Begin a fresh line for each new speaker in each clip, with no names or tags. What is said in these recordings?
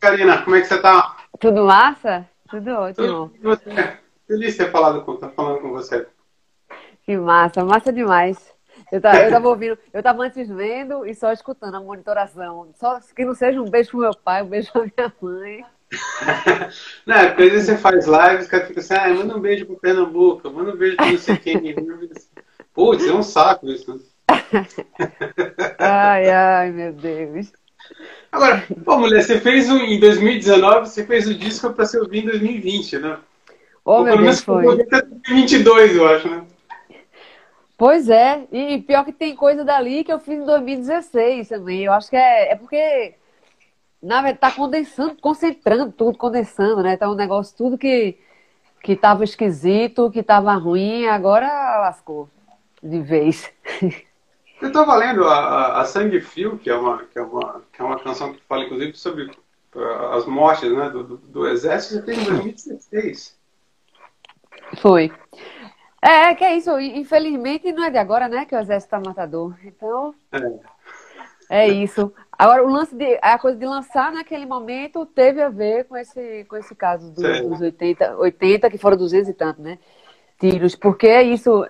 Karina. Como é que você tá?
Tudo massa? Tudo ótimo.
Tudo, você? Feliz de ter falado com, tá falando com você.
Que massa, massa demais. Eu tava, eu tava ouvindo, eu tava antes vendo e só escutando a monitoração. Só que não seja um beijo pro meu pai, um beijo pra minha mãe.
não, é porque às vezes você faz lives, o cara fica assim, ah, manda um beijo pro Pernambuco, manda um beijo pro não sei quem. Putz, é um saco isso.
ai, ai, meu Deus.
Agora, pô, mulher, você fez um, em 2019, você fez o disco para ser ouvido em 2020, né?
Oh, Ou pelo menos foi.
2022, eu acho, né?
Pois é, e pior que tem coisa dali que eu fiz em 2016 também. Eu acho que é, é porque, na verdade, tá condensando, concentrando tudo, condensando, né? Tá um negócio, tudo que, que tava esquisito, que tava ruim, agora lascou de vez.
Eu estava lendo a, a, a, Sangue Fio, que é, uma, que, é uma, que é uma canção que fala, inclusive, sobre uh, as mortes né, do, do, do Exército, já tem em 2016.
Foi. É, que é isso. Infelizmente, não é de agora, né, que o Exército está matador. Então, é. é isso. Agora, o lance de, a coisa de lançar naquele momento teve a ver com esse, com esse caso do, dos 80, 80, que foram 200 e tanto, né? Tiros. Porque é isso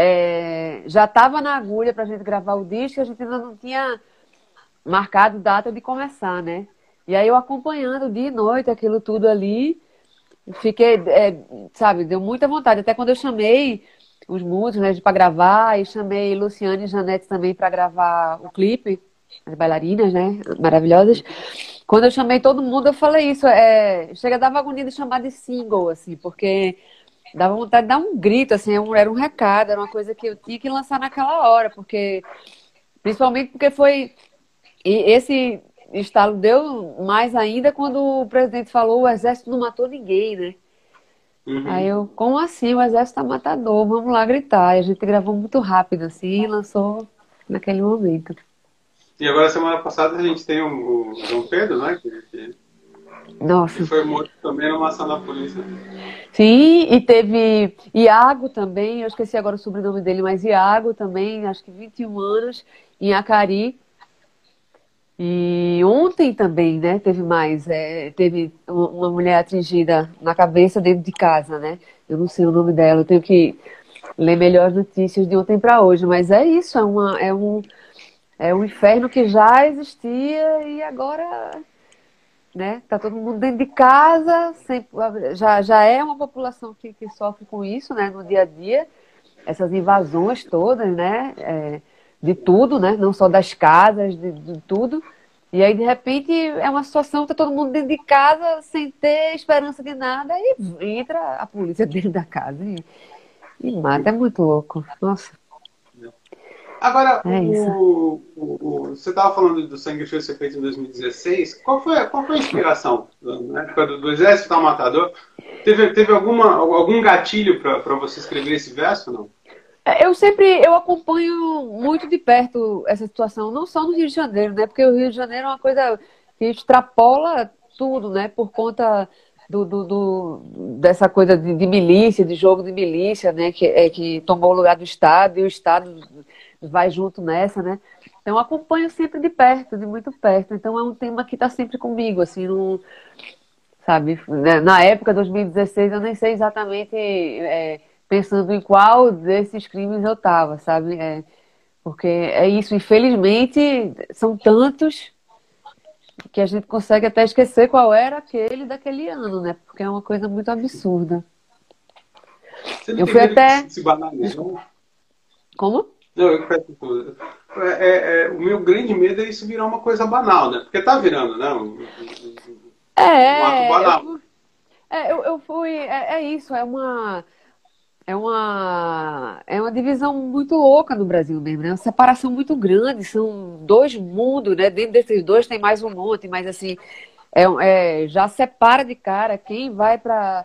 é, já estava na agulha para a gente gravar o disco, a gente ainda não tinha marcado data de começar, né? E aí eu acompanhando dia e noite aquilo tudo ali, fiquei, é, sabe, deu muita vontade. Até quando eu chamei os músicos né, para gravar, e chamei Luciane e Janete também para gravar o clipe, as bailarinas, né, maravilhosas. Quando eu chamei todo mundo, eu falei isso, é, chega a dar agonia de chamar de single, assim, porque dava vontade de dar um grito, assim, é era um recado, era uma coisa que eu tinha que lançar naquela hora, porque principalmente porque foi e esse estalo deu mais ainda quando o presidente falou o exército não matou ninguém, né? Uhum. Aí eu, como assim? O exército tá matador, vamos lá gritar. E a gente gravou muito rápido, assim, e lançou naquele momento.
E agora, semana passada, a gente tem o, João Pedro, né? Que, que
nossa.
foi morto também numa ação da polícia.
Sim, e teve Iago também, eu esqueci agora o sobrenome dele, mas Iago também, acho que 21 anos, em Acari. E ontem também, né, teve mais, é, teve uma mulher atingida na cabeça dentro de casa, né? Eu não sei o nome dela, eu tenho que ler melhor as notícias de ontem para hoje, mas é isso, é, uma, é, um, é um inferno que já existia e agora né? Tá todo mundo dentro de casa, sempre, já, já é uma população que, que sofre com isso, né? No dia a dia, essas invasões todas, né? É, de tudo, né? Não só das casas, de, de, tudo. E aí, de repente, é uma situação que tá todo mundo dentro de casa, sem ter esperança de nada, e entra a polícia dentro da casa e, e mata. É muito louco. Nossa.
Agora, é o, o, o, você estava falando do Sangue Frio ser feito em 2016. Qual foi, qual foi a inspiração? Na época do, do Exército ao Matador, teve, teve alguma, algum gatilho para você escrever esse verso não?
É, eu sempre eu acompanho muito de perto essa situação, não só no Rio de Janeiro, né? Porque o Rio de Janeiro é uma coisa que extrapola tudo, né? Por conta do, do, do, dessa coisa de, de, milícia, de jogo de milícia, né? Que, é, que tomou o lugar do Estado e o Estado vai junto nessa, né? Então acompanho sempre de perto, de muito perto. Então é um tema que está sempre comigo, assim, não, sabe? Na época, 2016, eu nem sei exatamente é, pensando em qual desses crimes eu estava, sabe? É, porque é isso, infelizmente, são tantos que a gente consegue até esquecer qual era aquele daquele ano, né? Porque é uma coisa muito absurda.
eu fui até. Se
Como?
Não, eu peço tudo. É, é, é, o meu grande medo é isso virar uma coisa banal, né? Porque tá virando, né? Um,
um, é, um ato banal. Eu, é, eu, eu fui. É, é, isso, é uma. É uma, é uma divisão muito louca no Brasil mesmo, né? Uma separação muito grande, são dois mundos, né? Dentro desses dois tem mais um monte, mas assim, é, é já separa de cara quem vai para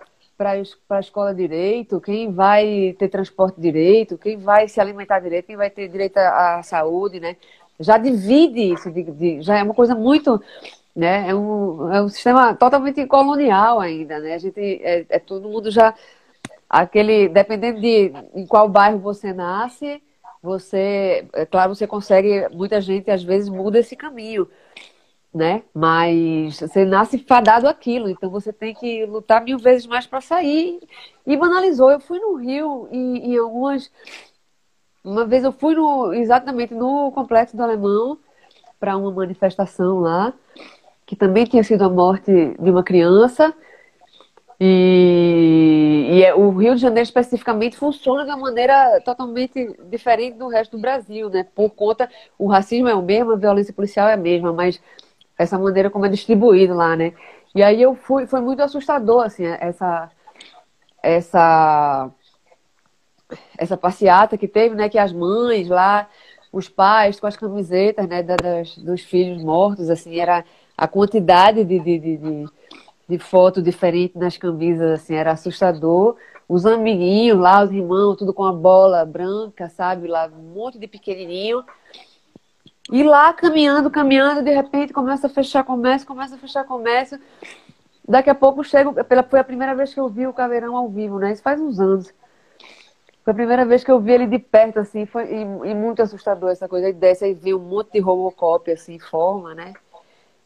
para a escola direito, quem vai ter transporte direito, quem vai se alimentar direito, quem vai ter direito à saúde, né? Já divide isso, de, de, já é uma coisa muito, né? É um, é um sistema totalmente colonial ainda, né? A gente, é, é todo mundo já, aquele, dependendo de em qual bairro você nasce, você, é claro, você consegue, muita gente às vezes muda esse caminho, né? Mas você nasce fadado aquilo, então você tem que lutar mil vezes mais para sair. E banalizou. Eu fui no Rio em, em algumas. Uma vez eu fui no, exatamente no Complexo do Alemão para uma manifestação lá, que também tinha sido a morte de uma criança. E, e é, o Rio de Janeiro especificamente funciona de uma maneira totalmente diferente do resto do Brasil, né? Por conta, o racismo é o mesmo, a violência policial é a mesma, mas essa maneira como é distribuído lá, né? E aí eu fui, foi muito assustador, assim, essa, essa, essa passeata que teve, né? Que as mães lá, os pais com as camisetas, né? Das, dos filhos mortos, assim, era a quantidade de, de, de, de, de foto diferente nas camisas, assim, era assustador. Os amiguinhos lá, os irmãos, tudo com a bola branca, sabe? Lá, um monte de pequenininho. E lá caminhando, caminhando, de repente começa a fechar comércio, começa a fechar comércio. Daqui a pouco chego, pela, foi a primeira vez que eu vi o Caveirão ao vivo, né? Isso faz uns anos. Foi a primeira vez que eu vi ele de perto, assim, foi, e, e muito assustador essa coisa. Aí desce e vê um monte de Robocop, assim, forma, né?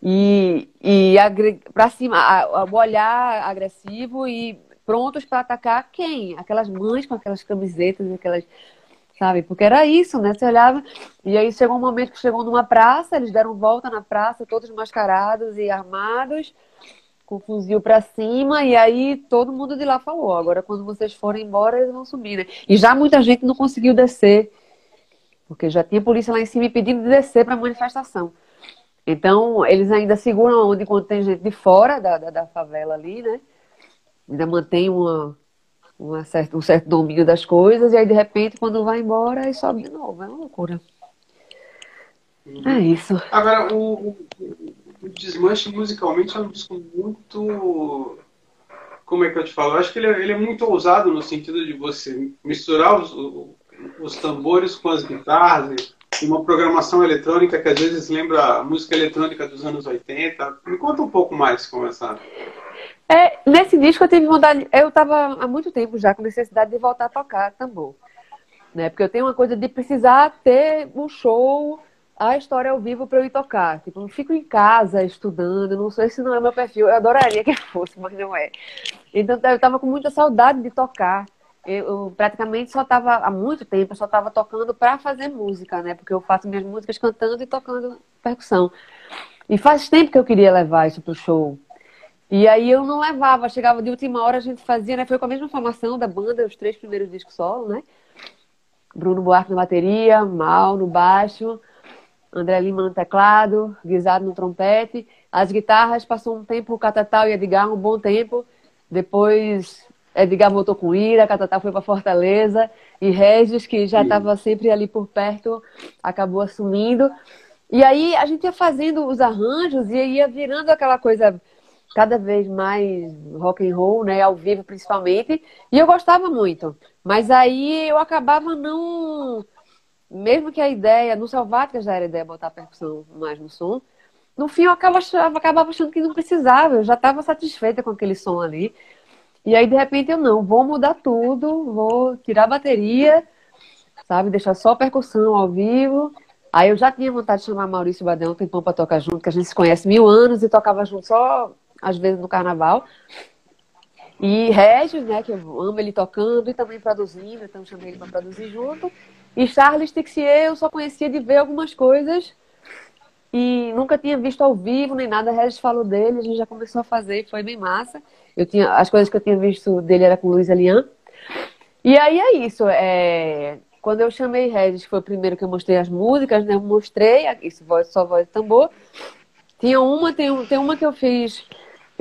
E, e para cima, o olhar agressivo e prontos para atacar quem? Aquelas mães com aquelas camisetas, aquelas sabe? Porque era isso, né? Você olhava, e aí chegou um momento que chegou numa praça, eles deram volta na praça, todos mascarados e armados, com fuzil para cima, e aí todo mundo de lá falou: agora quando vocês forem embora, eles vão subir, né? E já muita gente não conseguiu descer, porque já tinha polícia lá em cima pedindo de descer para manifestação. Então, eles ainda seguram onde quando tem gente de fora da, da, da favela ali, né? Ainda mantém uma, uma certa, um certo domínio das coisas, e aí de repente, quando vai embora, aí sobe de novo. É uma loucura. É isso.
Agora, o, o, o, Desmanche musicalmente é um disco muito. Como é que eu te falo? Eu acho que ele é, ele é muito ousado no sentido de você misturar os, os tambores com as guitarras uma programação eletrônica que às vezes lembra a música eletrônica dos anos 80. Me conta um pouco mais como essa.
É, nesse disco eu tive vontade. Eu estava há muito tempo já com necessidade de voltar a tocar tambor. Né? Porque eu tenho uma coisa de precisar ter um show, a história ao vivo para eu ir tocar. Tipo, eu fico em casa estudando, não sei se não é meu perfil. Eu adoraria que fosse, mas não é. Então eu estava com muita saudade de tocar. Eu, praticamente só estava há muito tempo, eu só estava tocando para fazer música, né? Porque eu faço minhas músicas cantando e tocando percussão. E faz tempo que eu queria levar isso pro show. E aí eu não levava, chegava de última hora, a gente fazia, né? Foi com a mesma formação da banda, os três primeiros discos solo, né? Bruno Buarque na bateria, Mal no baixo, André Lima no teclado, Guisado no trompete. As guitarras passou um tempo o Catatal e Edgar, um bom tempo. Depois Edgar voltou com Ira, Catatal foi para Fortaleza e Regis, que já estava sempre ali por perto, acabou assumindo. E aí a gente ia fazendo os arranjos e ia virando aquela coisa cada vez mais rock and roll, né, ao vivo principalmente, e eu gostava muito. Mas aí eu acabava não, mesmo que a ideia, no Selvática já era a ideia botar percussão mais no som, no fim eu acabava, acabava achando que não precisava, eu já estava satisfeita com aquele som ali. E aí de repente eu não, vou mudar tudo, vou tirar a bateria, sabe, deixar só percussão ao vivo. Aí eu já tinha vontade de chamar Maurício Badão um tempão para tocar junto, que a gente se conhece mil anos e tocava junto só às vezes no carnaval. E Regis, né, que eu amo ele tocando e também produzindo, então chamei ele para produzir junto. E Charles Tixier eu só conhecia de ver algumas coisas e nunca tinha visto ao vivo nem nada. Regis falou dele, a gente já começou a fazer e foi bem massa. Eu tinha, as coisas que eu tinha visto dele era com Luiz Elian. E aí é isso. É, quando eu chamei Regis, foi o primeiro que eu mostrei as músicas, né? Eu mostrei, isso voz, só voz de tambor. Tinha uma, tem, tem uma que eu fiz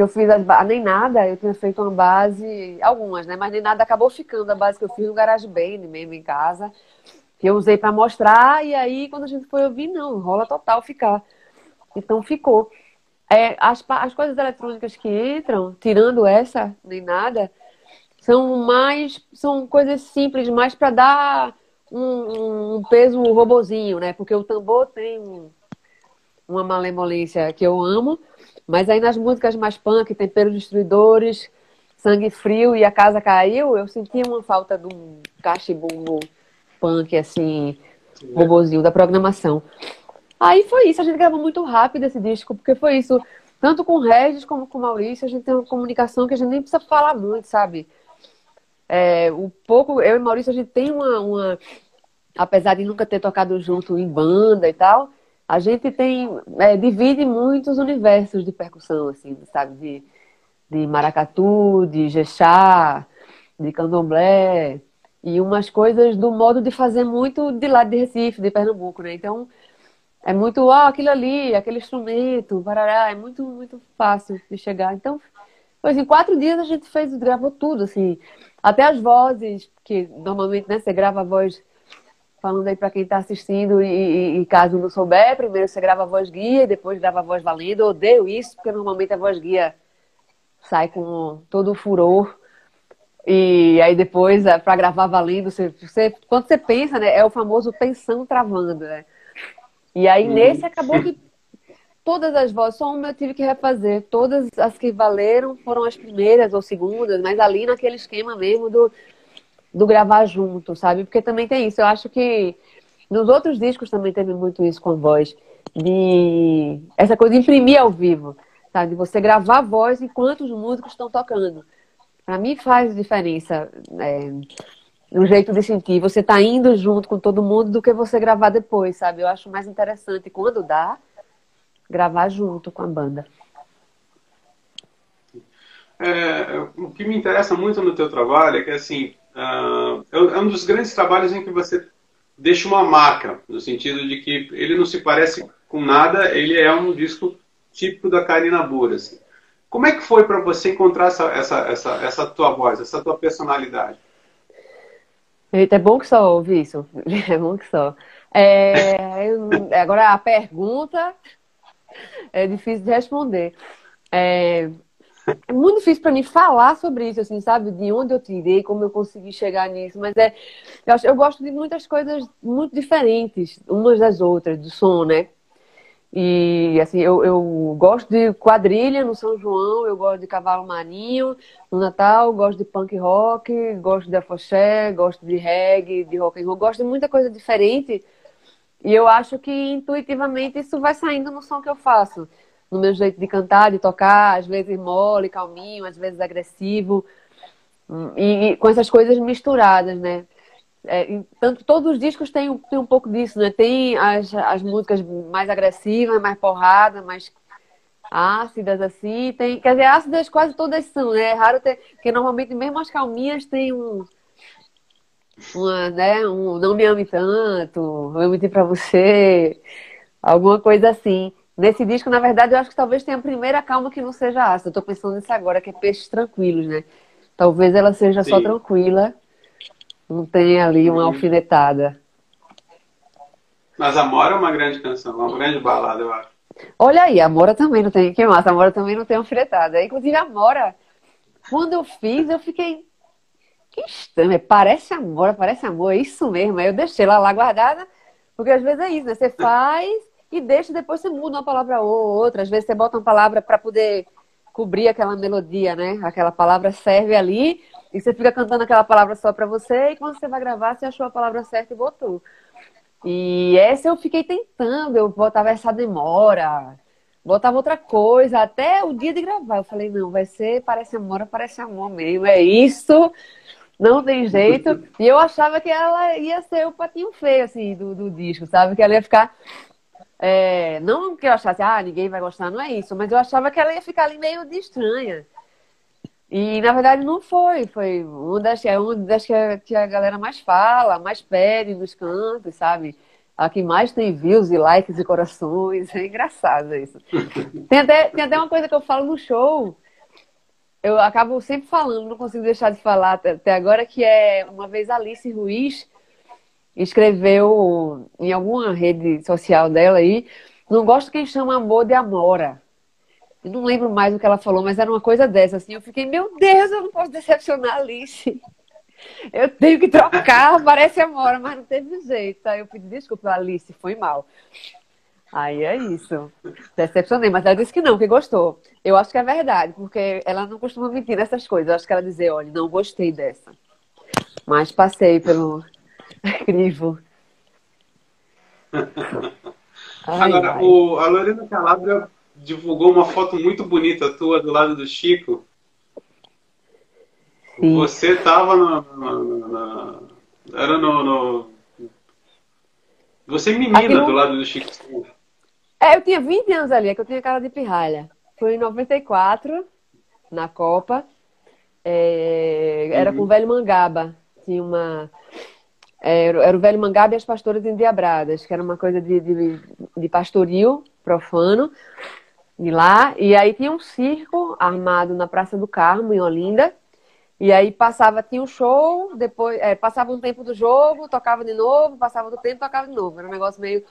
eu fiz as nem nada, eu tinha feito uma base, algumas, né? Mas nem nada acabou ficando a base que eu fiz no GarageBand mesmo em casa, que eu usei para mostrar, e aí quando a gente foi ouvir, não, rola total ficar. Então ficou. É, as, as coisas eletrônicas que entram, tirando essa, nem nada, são mais, são coisas simples, mais para dar um, um, peso robozinho, né? Porque o tambor tem um, uma malemolência que eu amo, mas aí nas músicas mais punk, Temperos Destruidores, Sangue Frio e A Casa Caiu, eu sentia uma falta de um cachibumbo punk, assim, robozinho da programação. Aí foi isso, a gente gravou muito rápido esse disco, porque foi isso. Tanto com o Regis como com o Maurício, a gente tem uma comunicação que a gente nem precisa falar muito, sabe? É, o pouco, eu e Maurício, a gente tem uma, uma, Apesar de nunca ter tocado junto em banda e tal, a gente tem. É, divide muitos universos de percussão, assim, sabe? De, de maracatu, de jexá, de candomblé, e umas coisas do modo de fazer muito de lá de Recife, de Pernambuco, né? Então, é muito, ah, aquilo ali, aquele instrumento, parará, é muito, muito fácil de chegar. Então, em quatro dias a gente fez, gravou tudo, assim, até as vozes, que normalmente, né, você grava a voz falando aí para quem está assistindo e, e, caso não souber, primeiro você grava a voz guia e depois grava a voz valendo. Eu odeio isso, porque normalmente a voz guia sai com todo o furor. E aí depois, é, para gravar valendo, você, você, quando você pensa, né, é o famoso pensando travando, né? E aí uhum. nesse acabou que todas as vozes, só uma eu tive que refazer. Todas as que valeram foram as primeiras ou segundas, mas ali naquele esquema mesmo do do gravar junto, sabe? Porque também tem isso. Eu acho que nos outros discos também teve muito isso com a voz. De essa coisa de imprimir ao vivo, sabe? De você gravar a voz enquanto os músicos estão tocando. Para mim faz diferença é, no jeito de sentir. Você tá indo junto com todo mundo do que você gravar depois, sabe? Eu acho mais interessante quando dá gravar junto com a banda.
É, o que me interessa muito no teu trabalho é que assim uh, é um dos grandes trabalhos em que você deixa uma marca, no sentido de que ele não se parece com nada, ele é um disco típico da Karina Bura. Assim. Como é que foi para você encontrar essa, essa, essa, essa tua voz, essa tua personalidade?
Eita, é bom que só ouve isso. É bom que só. É, agora a pergunta é difícil de responder. É, é muito difícil para mim falar sobre isso, assim, sabe? De onde eu tirei, como eu consegui chegar nisso. Mas é, eu, acho, eu gosto de muitas coisas muito diferentes, umas das outras, do som, né? E, assim, eu, eu gosto de quadrilha no São João, eu gosto de cavalo marinho no Natal, gosto de punk rock, gosto de afoxé, gosto de reggae, de rock and roll, gosto de muita coisa diferente. E eu acho que intuitivamente isso vai saindo no som que eu faço no meu jeito de cantar, de tocar, às vezes mole, calminho, às vezes agressivo, e, e com essas coisas misturadas, né? É, tanto todos os discos têm, têm um pouco disso, né? Tem as, as músicas mais agressivas, mais porrada, mais ácidas, assim. Tem, quer dizer, ácidas quase todas são, né? É raro ter, porque normalmente mesmo as calminhas tem um, uma, né? Um não me ame tanto, eu menti pra você, alguma coisa assim. Nesse disco, na verdade, eu acho que talvez tenha a primeira calma que não seja ácida. Eu tô pensando nisso agora, que é peixes tranquilos, né? Talvez ela seja Sim. só tranquila, não tenha ali uma alfinetada.
Mas Amora é uma grande canção, uma grande balada, eu acho.
Olha aí, Amora também não tem. Que massa, Amora também não tem alfinetada. Inclusive, a Amora, quando eu fiz, eu fiquei. Que estranho, parece Amora, parece amor, é isso mesmo. Aí eu deixei ela lá guardada, porque às vezes é isso, né? Você faz e deixa, depois você muda uma palavra ou outra. Às vezes você bota uma palavra para poder cobrir aquela melodia, né? Aquela palavra serve ali e você fica cantando aquela palavra só para você e quando você vai gravar, você achou a palavra certa e botou. E essa eu fiquei tentando, eu botava essa demora, botava outra coisa, até o dia de gravar. Eu falei, não, vai ser parece amor, parece amor mesmo, é isso, não tem jeito. E eu achava que ela ia ser o patinho feio, assim, do, do disco, sabe? Que ela ia ficar é, não que eu achasse, ah, ninguém vai gostar, não é isso, mas eu achava que ela ia ficar ali meio de estranha. E na verdade não foi, foi uma das, é uma das que, a, que a galera mais fala, mais pede nos cantos, sabe? A que mais tem views e likes e corações. É engraçado isso. Tem até, tem até uma coisa que eu falo no show, eu acabo sempre falando, não consigo deixar de falar até agora, que é uma vez Alice Ruiz escreveu em alguma rede social dela aí, não gosto quem chama amor de amora. Eu não lembro mais o que ela falou, mas era uma coisa dessa, assim. Eu fiquei, meu Deus, eu não posso decepcionar a Alice. Eu tenho que trocar, parece amora, mas não teve jeito. Aí eu pedi desculpa, Alice, foi mal. Aí é isso. Decepcionei, mas ela disse que não, que gostou. Eu acho que é verdade, porque ela não costuma mentir nessas coisas. Eu acho que ela dizer, olha, não gostei dessa. Mas passei pelo, Incrível.
Ai, Agora, ai. O, a Lorena Calabria divulgou uma foto muito bonita tua do lado do Chico. Sim. Você estava no, no, no, Era no, no. Você é menina do lado do Chico.
É, eu tinha 20 anos ali, é que eu tinha cara de pirralha. Foi em 94, na Copa. É, era uhum. com o velho Mangaba. Tinha uma. É, era o velho Mangaba e as pastoras endiabradas, que era uma coisa de, de, de pastoril profano. E lá. E aí tinha um circo armado na Praça do Carmo, em Olinda. E aí passava, tinha um show, depois é, passava um tempo do jogo, tocava de novo, passava do tempo, tocava de novo. Era um negócio meio.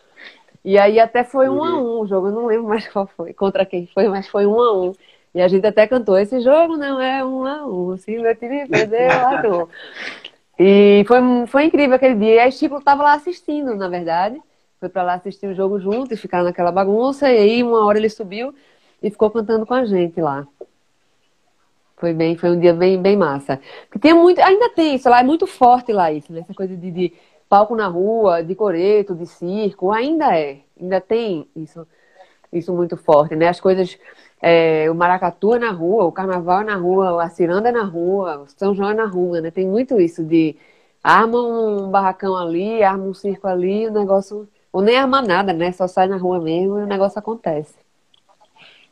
E aí até foi um a um o jogo, eu não lembro mais qual foi, contra quem foi, mas foi um a um. E a gente até cantou, esse jogo não é um a um, se meu time perdeu, E foi, foi incrível aquele dia. E aí Chico estava lá assistindo, na verdade. Foi para lá assistir o jogo junto e ficar naquela bagunça. E aí uma hora ele subiu e ficou cantando com a gente lá. Foi bem, foi um dia bem, bem massa. Porque tem muito, ainda tem isso lá, é muito forte lá isso, né? Essa coisa de, de palco na rua, de coreto, de circo, ainda é, ainda tem isso, isso muito forte, né? As coisas, é, o maracatu é na rua, o carnaval é na rua, a ciranda é na rua, o São João é na rua, né? Tem muito isso de arma um barracão ali, arma um circo ali, o negócio, ou nem arma nada, né? Só sai na rua mesmo e o negócio acontece.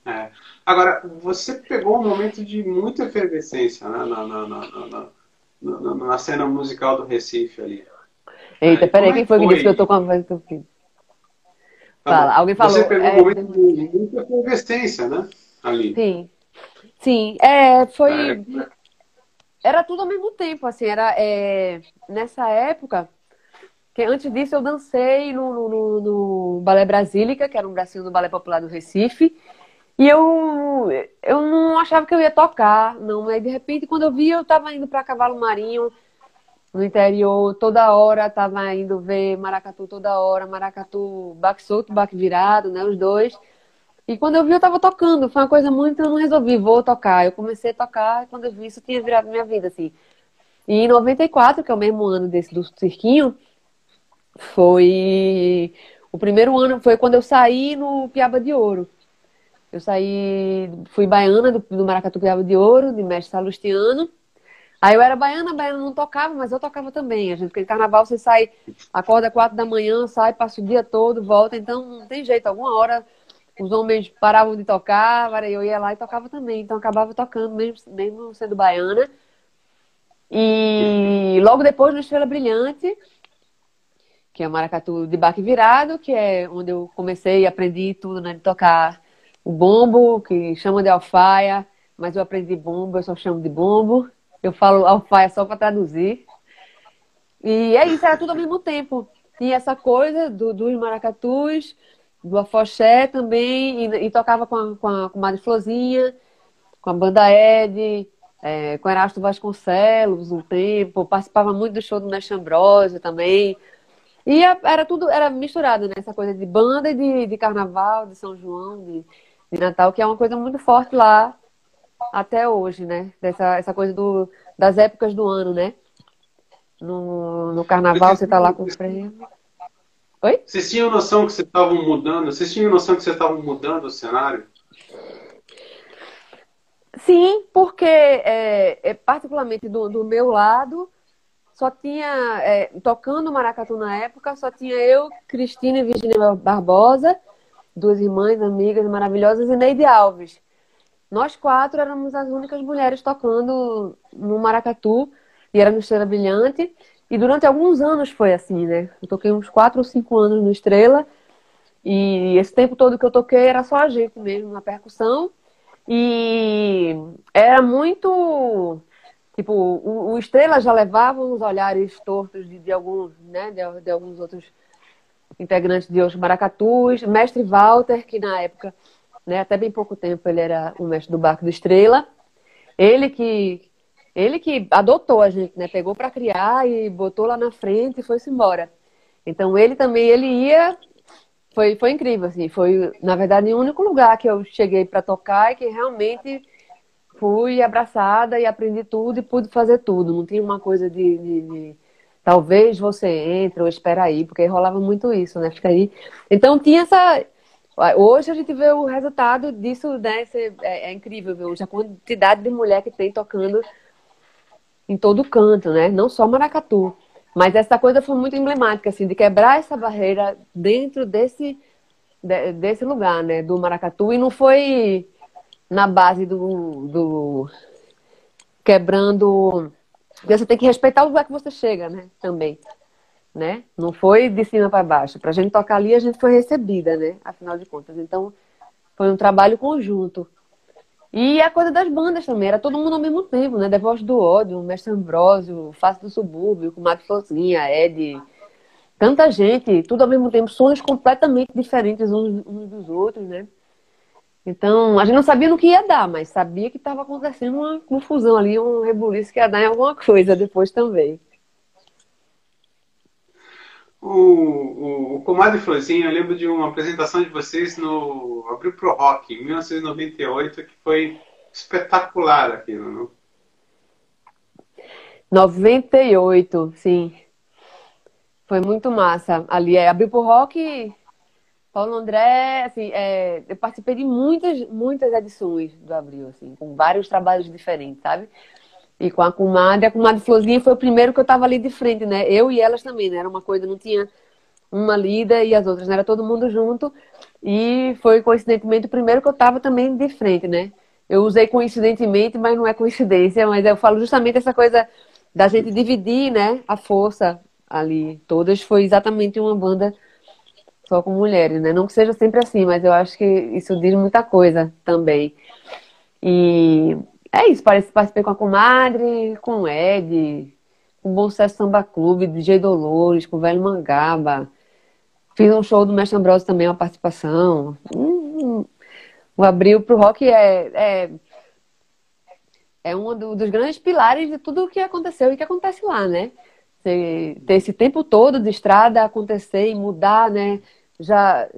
É. Agora, você pegou um momento de muita efervescência né, na, na, na, na, na cena musical do Recife ali.
Eita, é, peraí, quem foi, que disse que eu tô com a voz do filho?
Fala, alguém falou. Você pegou é... um momento de muita efervescência, né? Ali.
Sim. Sim, é, foi. É. Era tudo ao mesmo tempo, assim, era é... nessa época. Que antes disso eu dancei no, no, no Balé Brasílica, que era um bracinho do Balé Popular do Recife. E eu, eu não achava que eu ia tocar, não. Aí, de repente, quando eu vi, eu estava indo para Cavalo Marinho, no interior, toda hora, estava indo ver maracatu toda hora, maracatu baque solto, baque virado, né, os dois. E quando eu vi, eu estava tocando. Foi uma coisa muito, eu não resolvi, vou tocar. Eu comecei a tocar e quando eu vi, isso tinha virado minha vida, assim. E em 94, que é o mesmo ano desse do cirquinho, foi... O primeiro ano foi quando eu saí no Piaba de Ouro. Eu saí, fui baiana do, do Maracatu Piaba de Ouro, de mestre Salustiano. Aí eu era baiana, baiana não tocava, mas eu tocava também. A gente, porque carnaval você sai, acorda quatro da manhã, sai, passa o dia todo, volta. Então não tem jeito, alguma hora os homens paravam de tocar, eu ia lá e tocava também. Então acabava tocando, mesmo, mesmo sendo baiana. E logo depois no Estrela Brilhante, que é o maracatu de baque virado, que é onde eu comecei e aprendi tudo, né, de tocar o bombo, que chama de alfaia, mas eu aprendi bombo, eu só chamo de bombo. Eu falo alfaia só para traduzir. E é isso, era tudo ao mesmo tempo. Tinha essa coisa do, dos maracatus, do afoxé também, e, e tocava com a, com a, com a Madre Flozinha, com a banda Ed, é, com Erasto Vasconcelos um tempo, participava muito do show do Mestre Ambrosio também. E era tudo, era misturado, né? Essa coisa de banda e de, de carnaval, de São João, de, de Natal, que é uma coisa muito forte lá até hoje, né? Dessa essa coisa do, das épocas do ano, né? No, no carnaval você tá lá com o prêmio.
Oi? Vocês tinham noção que vocês estavam mudando? Vocês tinham noção que vocês estavam mudando o cenário?
Sim, porque é, é particularmente do, do, meu lado, só tinha, é, tocando maracatu na época, só tinha eu, Cristina e Virginia Barbosa, duas irmãs, amigas maravilhosas, e Neide Alves. Nós quatro éramos as únicas mulheres tocando no maracatu, e era no Estrela Brilhante. E durante alguns anos foi assim, né? Eu toquei uns quatro ou cinco anos no Estrela, e esse tempo todo que eu toquei era só a gente mesmo, na percussão. E era muito. Tipo, o, o Estrela já levava uns olhares tortos de, de alguns, né? De, de alguns outros integrantes de Os Maracatus, mestre Walter, que na época, né, até bem pouco tempo, ele era o mestre do Barco do Estrela. Ele que ele que adotou a gente, né? Pegou para criar e botou lá na frente e foi-se embora. Então ele também ele ia foi foi incrível assim, foi na verdade o único lugar que eu cheguei para tocar e que realmente fui abraçada e aprendi tudo e pude fazer tudo. Não tinha uma coisa de, de, de talvez você entre ou espera aí, porque rolava muito isso, né? Fica aí. Então tinha essa. Hoje a gente vê o resultado disso, né? É, é incrível ver hoje a quantidade de mulher que tem tocando em todo canto, né? Não só maracatu. Mas essa coisa foi muito emblemática, assim, de quebrar essa barreira dentro desse, desse lugar, né? Do maracatu. E não foi na base do, do quebrando. Você tem que respeitar o lugar que você chega, né? Também. Né? Não foi de cima para baixo. Para a gente tocar ali, a gente foi recebida, né? Afinal de contas. Então, foi um trabalho conjunto. E a coisa das bandas também, era todo mundo ao mesmo tempo, né? Devoz do Ódio, Mestre Ambrósio, Face do Subúrbio, com Max Florzinha, Ed. Tanta gente, tudo ao mesmo tempo, sons completamente diferentes uns, uns dos outros, né? Então, a gente não sabia no que ia dar, mas sabia que estava acontecendo uma confusão ali, um rebuliço que ia dar em alguma coisa depois também.
O, o, o Comadre Florzinha, eu lembro de uma apresentação de vocês no Abril Pro Rock, em 1998, que foi espetacular aquilo, não?
98, sim. Foi muito massa. Ali é Abril Pro Rock Paulo André, assim, é, eu participei de muitas, muitas edições do Abril, assim, com vários trabalhos diferentes, sabe? E com a comadre, a comadre Florzinha foi o primeiro que eu estava ali de frente, né? Eu e elas também, né? Era uma coisa, não tinha uma lida e as outras, né? Era todo mundo junto. E foi, coincidentemente, o primeiro que eu estava também de frente, né? Eu usei coincidentemente, mas não é coincidência, mas eu falo justamente essa coisa da gente dividir, né? A força ali. Todas foi exatamente uma banda só com mulheres, né? Não que seja sempre assim, mas eu acho que isso diz muita coisa também. E é isso, participei com a comadre, com o Ed, com o Bom Sucesso Samba Clube, DJ Dolores, com o Velho Mangaba. Fiz um show do Mestre Ambrosio também, uma participação. Hum, o Abril pro Rock é, é, é um dos grandes pilares de tudo o que aconteceu e que acontece lá, né? ter esse tempo todo de estrada acontecer e mudar, né? Já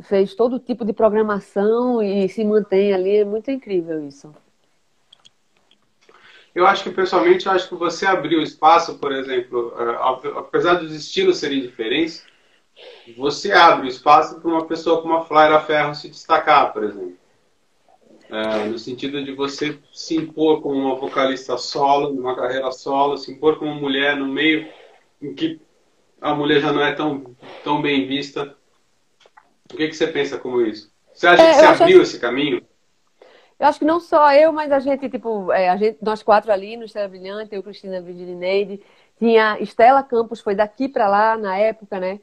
fez todo tipo de programação e se mantém ali, é muito incrível isso.
Eu acho que, pessoalmente, eu acho que você abriu espaço, por exemplo, eh, apesar dos estilos serem diferentes, você abre espaço para uma pessoa como a Flaira Ferro se destacar, por exemplo. É, no sentido de você se impor como uma vocalista solo, numa carreira solo, se impor como mulher no meio em que a mulher já não é tão, tão bem vista. O que, que você pensa como isso? Você acha é, que você abriu esse caminho?
Eu acho que não só eu, mas a gente, tipo, é, a gente, nós quatro ali no Estela Brilhante, eu, Cristina Virginineide, tinha Estela Campos, foi daqui para lá na época, né?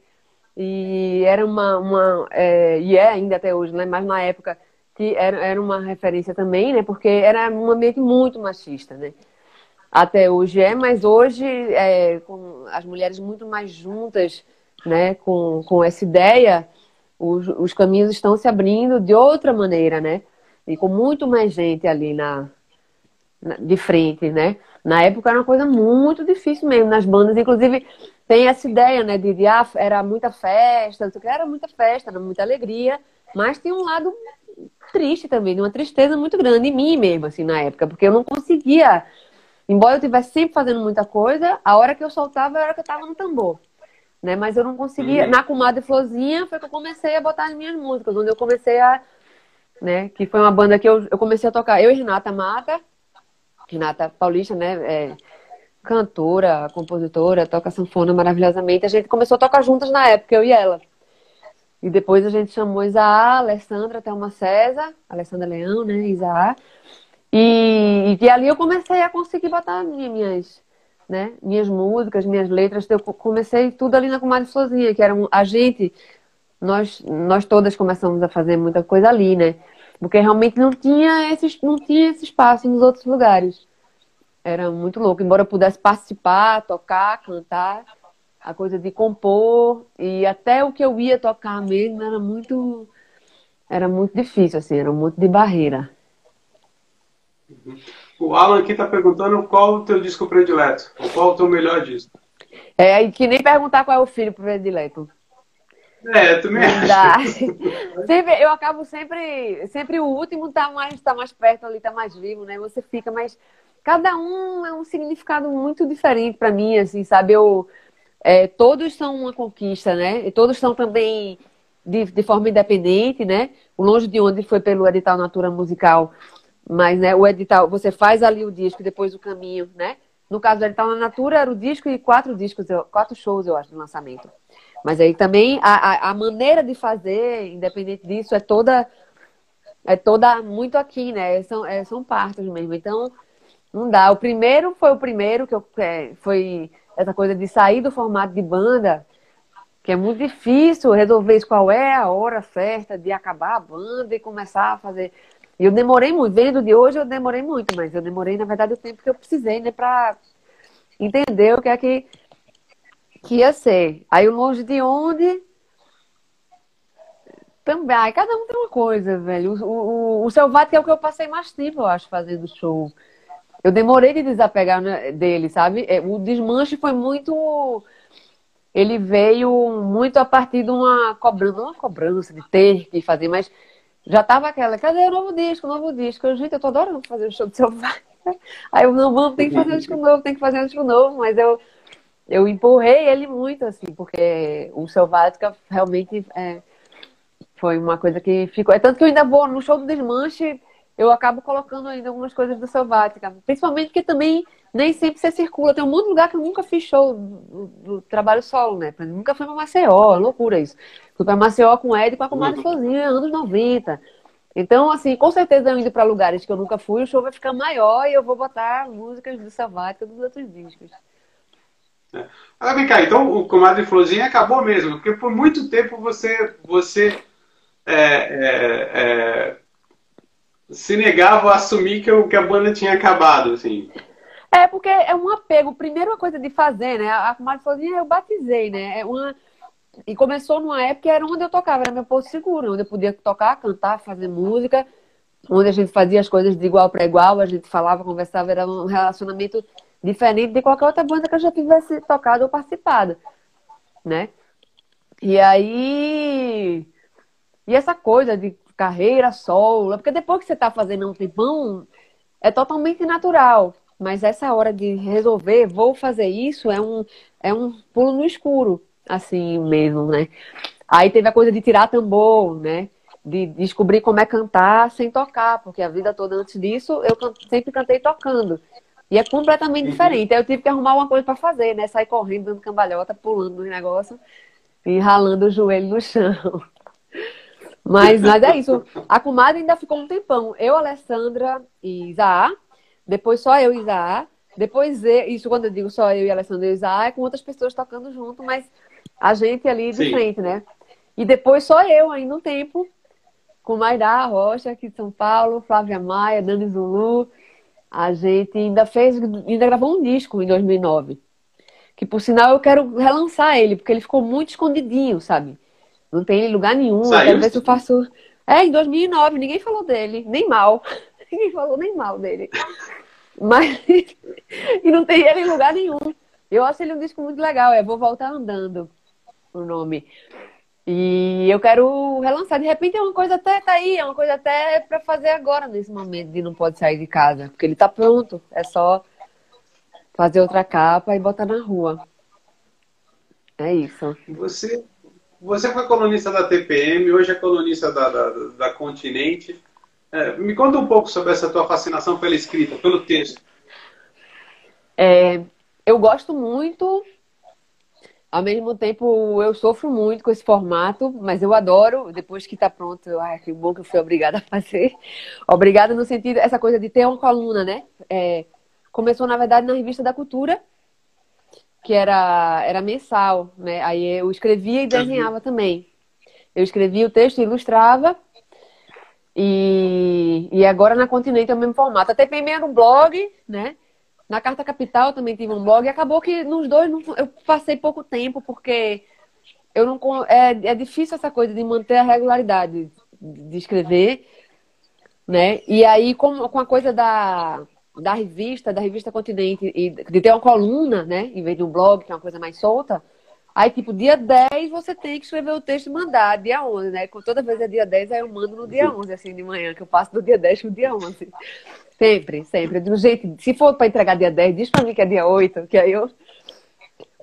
E era uma, uma é, e é ainda até hoje, né? Mas na época que era, era uma referência também, né? Porque era um ambiente muito machista, né? Até hoje é, mas hoje, é, com as mulheres muito mais juntas, né? Com, com essa ideia, os, os caminhos estão se abrindo de outra maneira, né? E com muito mais gente ali na, na de frente, né? Na época era uma coisa muito difícil mesmo, nas bandas, inclusive tem essa ideia, né, de, de ah, era muita festa, era muita festa, era muita alegria, mas tem um lado triste também, uma tristeza muito grande em mim mesmo, assim, na época, porque eu não conseguia, embora eu estivesse sempre fazendo muita coisa, a hora que eu soltava era a hora que eu estava no tambor, né? Mas eu não conseguia, uhum. na Comadre Florzinha foi que eu comecei a botar as minhas músicas, onde eu comecei a, né, que foi uma banda que eu, eu comecei a tocar, eu e Renata Mata, Renata Paulista, né, é, cantora, compositora, toca sanfona maravilhosamente, a gente começou a tocar juntas na época, eu e ela. E depois a gente chamou Isaá, Alessandra, Thelma César, Alessandra Leão, né, Isaá. E, e ali eu comecei a conseguir botar minhas, né, minhas músicas, minhas letras. Eu comecei tudo ali na Comadre Sozinha, que era um, a gente, nós, nós todas começamos a fazer muita coisa ali, né? Porque realmente não tinha esse, não tinha esse espaço nos outros lugares. Era muito louco. Embora eu pudesse participar, tocar, cantar, a coisa de compor e até o que eu ia tocar mesmo era muito era muito difícil assim era muito de barreira
o Alan aqui está perguntando qual o teu disco predileto qual o teu melhor disco
é que nem perguntar qual é o filho predileto
é, tu me
sempre, eu acabo sempre, sempre o último tá mais, tá mais perto ali, tá mais vivo, né? Você fica, mas cada um é um significado muito diferente para mim, assim, sabe? Eu, é, todos são uma conquista, né? E todos são também de, de forma independente, né? O Longe de Onde foi pelo edital Natura Musical, mas né, o edital, você faz ali o disco e depois o caminho, né? No caso do edital na Natura era o disco e quatro discos, quatro shows, eu acho, de lançamento. Mas aí também a, a, maneira de fazer, independente disso, é toda é toda muito aqui, né? São, é, são partes mesmo. Então, não dá. O primeiro foi o primeiro, que eu, é, foi essa coisa de sair do formato de banda, que é muito difícil resolver isso, qual é a hora certa de acabar a banda e começar a fazer. E eu demorei muito, vendo de hoje eu demorei muito, mas eu demorei, na verdade, o tempo que eu precisei, né, pra entender o que é que, que ia ser. Aí o longe de onde também, ai, cada um tem uma coisa, velho. O, o, o Selvático é o que eu passei mais tempo, eu acho, fazendo show. Eu demorei de desapegar né, dele, sabe? É, o desmanche foi muito. Ele veio muito a partir de uma cobrança, não uma cobrança de ter que fazer, mas já tava aquela, cadê o novo disco, o novo disco? Eu, gente, eu tô adorando fazer o show do Selvático. Aí eu, não, vamos, tem que fazer um disco novo, tem que fazer um disco novo, mas eu, eu empurrei ele muito, assim, porque o Selvática realmente é, foi uma coisa que ficou. É tanto que eu ainda vou no show do Desmanche, eu acabo colocando ainda algumas coisas do Selvática. Principalmente porque também nem sempre você circula. Tem um monte de lugar que eu nunca fiz show do, do trabalho solo, né? Eu nunca fui pra Maceió, loucura isso. Fui pra Maceió com o Ed e com a comadre uhum. Sozinha, anos 90. Então, assim, com certeza eu indo para lugares que eu nunca fui, o show vai ficar maior e eu vou botar músicas do Selvática dos outros discos.
É. Agora vem cá, então o Comadre Florzinha acabou mesmo, porque por muito tempo você, você é, é, é, se negava a assumir que, eu, que a banda tinha acabado, assim.
É, porque é um apego. Primeiro, a coisa de fazer, né? A comadre sozinha eu batizei, né? É uma... E começou numa época que era onde eu tocava, era meu posto seguro, onde eu podia tocar, cantar, fazer música, onde a gente fazia as coisas de igual para igual, a gente falava, conversava, era um relacionamento diferente de qualquer outra banda que eu já tivesse tocado ou participado, né? E aí e essa coisa de carreira solo, porque depois que você está fazendo um tempão, é totalmente natural. Mas essa hora de resolver, vou fazer isso, é um, é um pulo no escuro, assim mesmo, né? Aí teve a coisa de tirar tambor, né? De descobrir como é cantar sem tocar, porque a vida toda antes disso eu sempre cantei tocando. E é completamente diferente. Aí eu tive que arrumar uma coisa para fazer, né? Sair correndo, dando cambalhota, pulando no negócio e ralando o joelho no chão. Mas, mas é isso. A comadre ainda ficou um tempão. Eu, Alessandra e Isaá. Depois só eu e Isaá. Depois, isso quando eu digo só eu e Alessandra e Isaá, é com outras pessoas tocando junto, mas a gente ali de Sim. frente, né? E depois só eu ainda um tempo, com Mairá Rocha, aqui de São Paulo, Flávia Maia, Dani Zulu. A gente ainda fez, ainda gravou um disco em 2009. Que, por sinal, eu quero relançar ele, porque ele ficou muito escondidinho, sabe? Não tem lugar nenhum. Saiu? Quero ver se eu faço. É, em 2009, ninguém falou dele, nem mal. ninguém falou nem mal dele. Mas. e não tem ele em lugar nenhum. Eu acho ele um disco muito legal. É Vou Voltar Andando, o nome. E eu quero relançar. De repente é uma coisa até tá aí, é uma coisa até para fazer agora, nesse momento de não pode sair de casa. Porque ele tá pronto. É só fazer outra capa e botar na rua. É isso.
Você você foi colunista da TPM, hoje é colunista da, da, da Continente. É, me conta um pouco sobre essa tua fascinação pela escrita, pelo texto.
É, eu gosto muito, ao mesmo tempo eu sofro muito com esse formato, mas eu adoro, depois que está pronto, ai, que bom que eu fui obrigada a fazer. Obrigada no sentido, essa coisa de ter uma coluna, né? É, começou, na verdade, na Revista da Cultura, que era, era mensal, né? Aí eu escrevia e desenhava também. Eu escrevia o texto, ilustrava. E, e agora na Continente é o mesmo formato. Até primeiro um blog, né? Na Carta Capital também tive um blog. E acabou que nos dois não, eu passei pouco tempo, porque eu não é, é difícil essa coisa de manter a regularidade de escrever, né? E aí, com, com a coisa da, da revista, da revista Continente, e de ter uma coluna, né, em vez de um blog, que é uma coisa mais solta, Aí, tipo, dia 10 você tem que escrever o texto e mandar, dia 11, né? Toda vez é dia 10, aí eu mando no dia 11, assim, de manhã, que eu passo do dia 10 pro dia 11. Sempre, sempre. Do jeito, se for para entregar dia 10, diz para mim que é dia 8, que aí eu.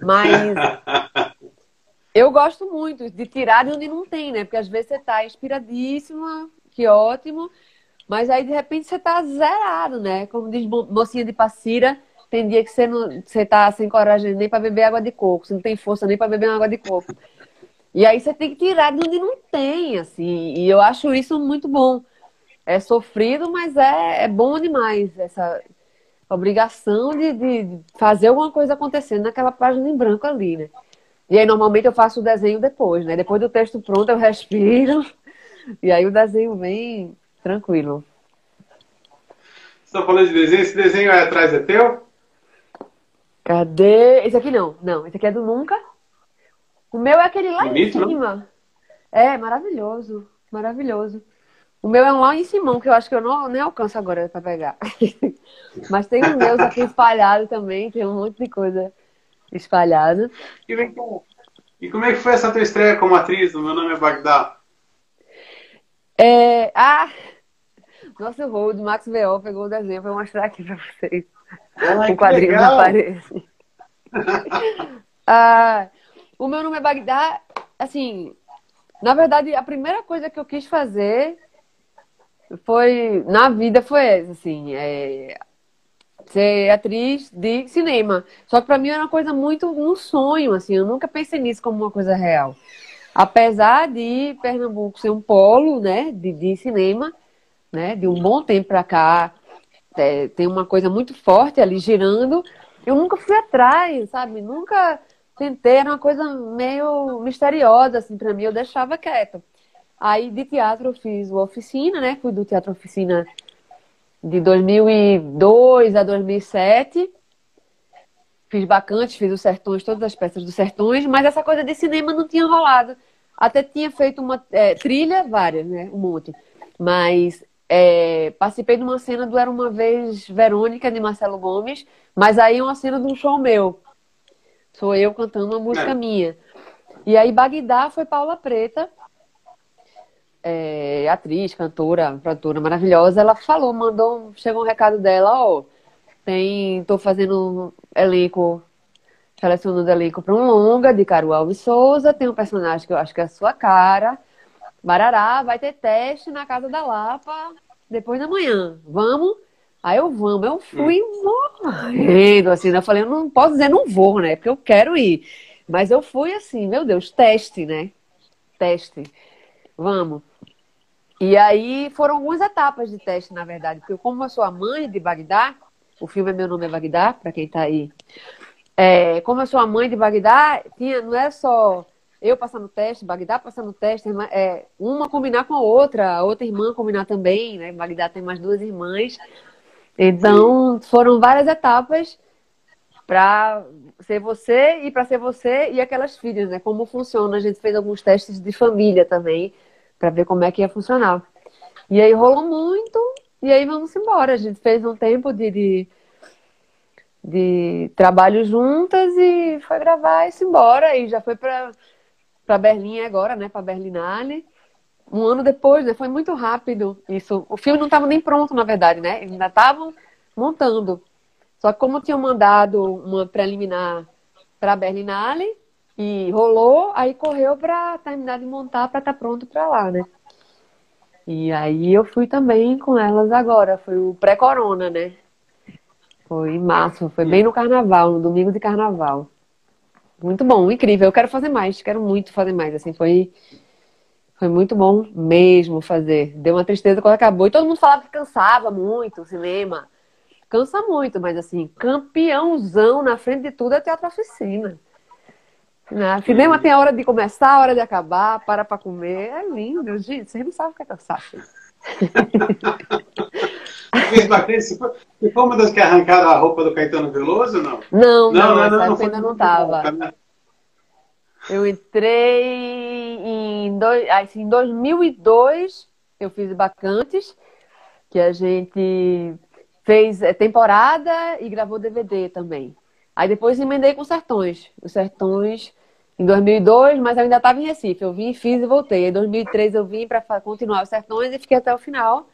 Mas. eu gosto muito de tirar de onde não tem, né? Porque às vezes você tá inspiradíssima, que ótimo, mas aí de repente você tá zerado, né? Como diz mocinha de passira tem dia que você, não, você tá sem coragem nem para beber água de coco, você não tem força nem para beber água de coco. E aí você tem que tirar de onde não tem, assim. E eu acho isso muito bom. É sofrido, mas é, é bom demais essa obrigação de, de fazer alguma coisa acontecendo naquela página em branco ali, né? E aí normalmente eu faço o desenho depois, né? Depois do texto pronto eu respiro e aí o desenho vem tranquilo.
Você está falando de desenho? Esse desenho aí atrás é teu?
Cadê? Esse aqui não. Não, esse aqui é do Nunca. O meu é aquele lá Bonito, em cima. Não? É, maravilhoso. Maravilhoso. O meu é um lá em cima, que eu acho que eu não, nem alcanço agora para pegar. Mas tem um meu aqui espalhado também, tem um monte de coisa espalhada.
E, vem e como é que foi essa tua estreia como atriz? O meu nome é Bagdá.
É... Ah! Nosso road, Max V.O. pegou o desenho para mostrar aqui para vocês. Ai, um quadrinho na parede. ah, o meu nome é Bagdá. Assim, na verdade, a primeira coisa que eu quis fazer foi na vida foi essa, assim, é, ser atriz de cinema. Só que para mim era uma coisa muito um sonho, assim, eu nunca pensei nisso como uma coisa real. Apesar de Pernambuco ser um polo, né, de, de cinema, né, de um bom tempo para cá, é, tem uma coisa muito forte ali girando. Eu nunca fui atrás, sabe? Nunca tentei, era uma coisa meio misteriosa, assim, para mim, eu deixava quieto. Aí de teatro eu fiz o Oficina, né? Fui do Teatro Oficina de 2002 a 2007. Fiz Bacantes, fiz os Sertões, todas as peças dos Sertões, mas essa coisa de cinema não tinha rolado. Até tinha feito uma é, trilha, várias, né? Um monte. Mas é, participei de uma cena do Era Uma Vez Verônica, de Marcelo Gomes, mas aí é uma cena de um show meu. Sou eu cantando uma música é. minha. E aí Bagdá foi Paula Preta, é, atriz, cantora, produtora maravilhosa. Ela falou, mandou, chegou um recado dela, ó, tem, tô fazendo elenco, selecionando elenco para um longa de Caro Alves Souza, tem um personagem que eu acho que é a sua cara, Barará, vai ter teste na casa da Lapa depois da manhã. Vamos? Aí eu vamos, eu fui morrendo, assim, né? Eu falei, eu não posso dizer não vou, né? Porque eu quero ir. Mas eu fui assim, meu Deus, teste, né? Teste. Vamos. E aí foram algumas etapas de teste, na verdade. Porque como eu sou a mãe de Bagdá, o filme é Meu Nome é Bagdá, para quem tá aí. É, como eu sou a mãe de Bagdá, tinha, não é só eu passando teste, Bagdá passando teste, é, uma combinar com a outra, a outra irmã combinar também, né? Bagdá tem mais duas irmãs. Então, foram várias etapas para ser você e para ser você e aquelas filhas, né? Como funciona? A gente fez alguns testes de família também, para ver como é que ia funcionar. E aí rolou muito, e aí vamos embora. A gente fez um tempo de, de, de trabalho juntas e foi gravar e se embora. E já foi para para Berlim agora, né, para Berlinale. Um ano depois, né, foi muito rápido isso. O filme não estava nem pronto, na verdade, né? Eles ainda estavam montando. Só que como tinham mandado uma preliminar para Berlinale e rolou, aí correu para terminar de montar para estar tá pronto para lá, né? E aí eu fui também com elas agora, foi o pré-corona, né? Foi em março, foi bem no carnaval, no domingo de carnaval. Muito bom, incrível. Eu quero fazer mais, quero muito fazer mais. Assim, foi, foi muito bom mesmo fazer. Deu uma tristeza quando acabou. E todo mundo falava que cansava muito o cinema. Cansa muito, mas assim, campeãozão na frente de tudo é teatro oficina. Né? Cinema tem a hora de começar, a hora de acabar, para para comer. É lindo, gente. Vocês não sabem o que é cansaço.
Você foi uma das que arrancaram a roupa do Caetano Veloso, não?
Não, não, não, não, não, não ainda não estava. Né? Eu entrei em, dois, assim, em 2002, eu fiz Bacantes, que a gente fez é, temporada e gravou DVD também. Aí depois emendei com Sertões. Os Sertões em 2002, mas eu ainda estava em Recife. Eu vim, fiz e voltei. Em 2003 eu vim para continuar os Sertões e fiquei até o final.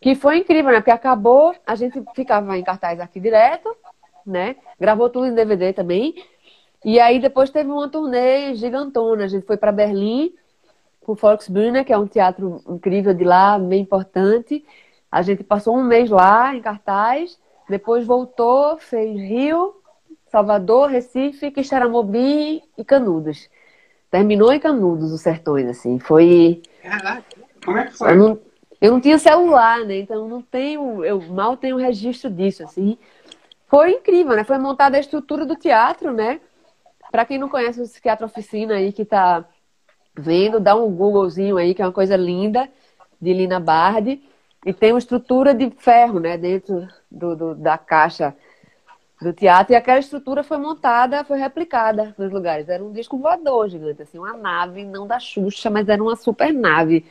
Que foi incrível, né? Porque acabou, a gente ficava em cartaz aqui direto, né? Gravou tudo em DVD também. E aí depois teve uma turnê gigantona. A gente foi para Berlim, com o Volksbühne, que é um teatro incrível de lá, bem importante. A gente passou um mês lá em cartaz, depois voltou, fez Rio, Salvador, Recife, Quixeramobim e Canudos. Terminou em Canudos, os sertões, assim. Foi.
Caraca, como é que foi?
Eu não, eu não tinha celular, né? Então não tenho, eu mal tenho registro disso, assim. Foi incrível, né? Foi montada a estrutura do teatro, né? Para quem não conhece o Teatro Oficina aí que tá vendo, dá um Googlezinho aí, que é uma coisa linda, de Lina Bardi. E tem uma estrutura de ferro, né? Dentro do, do da caixa do teatro. E aquela estrutura foi montada, foi replicada nos lugares. Era um disco voador gigante, assim, uma nave, não da Xuxa, mas era uma super nave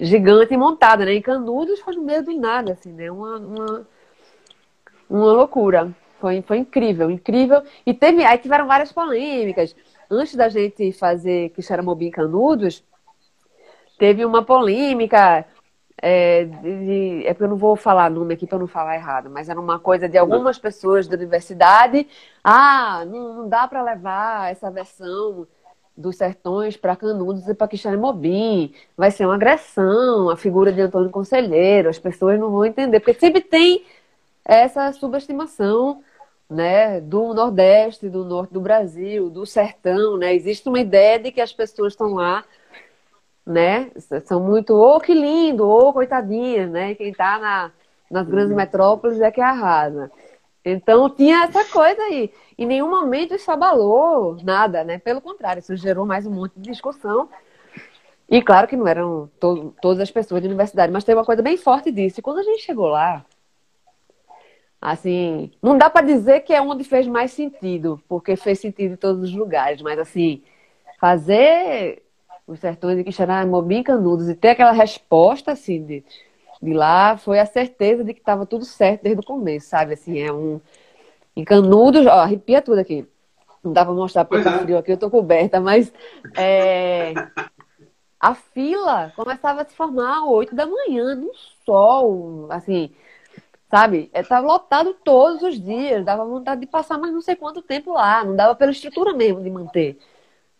gigante montada, né? Em Canudos foi no meio do nada, assim, né? Uma, uma, uma loucura. Foi, foi incrível, incrível. E teve, aí tiveram várias polêmicas. Antes da gente fazer Quixeramobim Canudos, teve uma polêmica é, de, é porque eu não vou falar nome aqui para não falar errado, mas era uma coisa de algumas pessoas da universidade. Ah, não, não dá para levar essa versão dos sertões para Canudos e para Quixeramobim. Vai ser uma agressão, a figura de Antônio Conselheiro, as pessoas não vão entender, porque sempre tem essa subestimação né, do Nordeste, do Norte do Brasil, do sertão, né? Existe uma ideia de que as pessoas estão lá né? São muito, ô oh, que lindo, ô oh, coitadinhas, né? Quem está na, nas grandes uhum. metrópoles é que arrasa. Então tinha essa coisa aí. Em nenhum momento isso abalou nada, né? Pelo contrário, isso gerou mais um monte de discussão. E claro que não eram to todas as pessoas de universidade, mas tem uma coisa bem forte disso. E quando a gente chegou lá, assim, não dá para dizer que é onde fez mais sentido, porque fez sentido em todos os lugares, mas assim, fazer os sertões de Quixará, Mobim Canudos, e ter aquela resposta, assim, de, de lá, foi a certeza de que estava tudo certo desde o começo, sabe? Assim, é um... Em Canudos, ó, arrepia tudo aqui. Não dá para mostrar porque tá frio aqui, eu tô coberta, mas é... a fila começava a se formar às 8 da manhã, no sol, assim, sabe? Estava é, lotado todos os dias, dava vontade de passar mais não sei quanto tempo lá, não dava pela estrutura mesmo de manter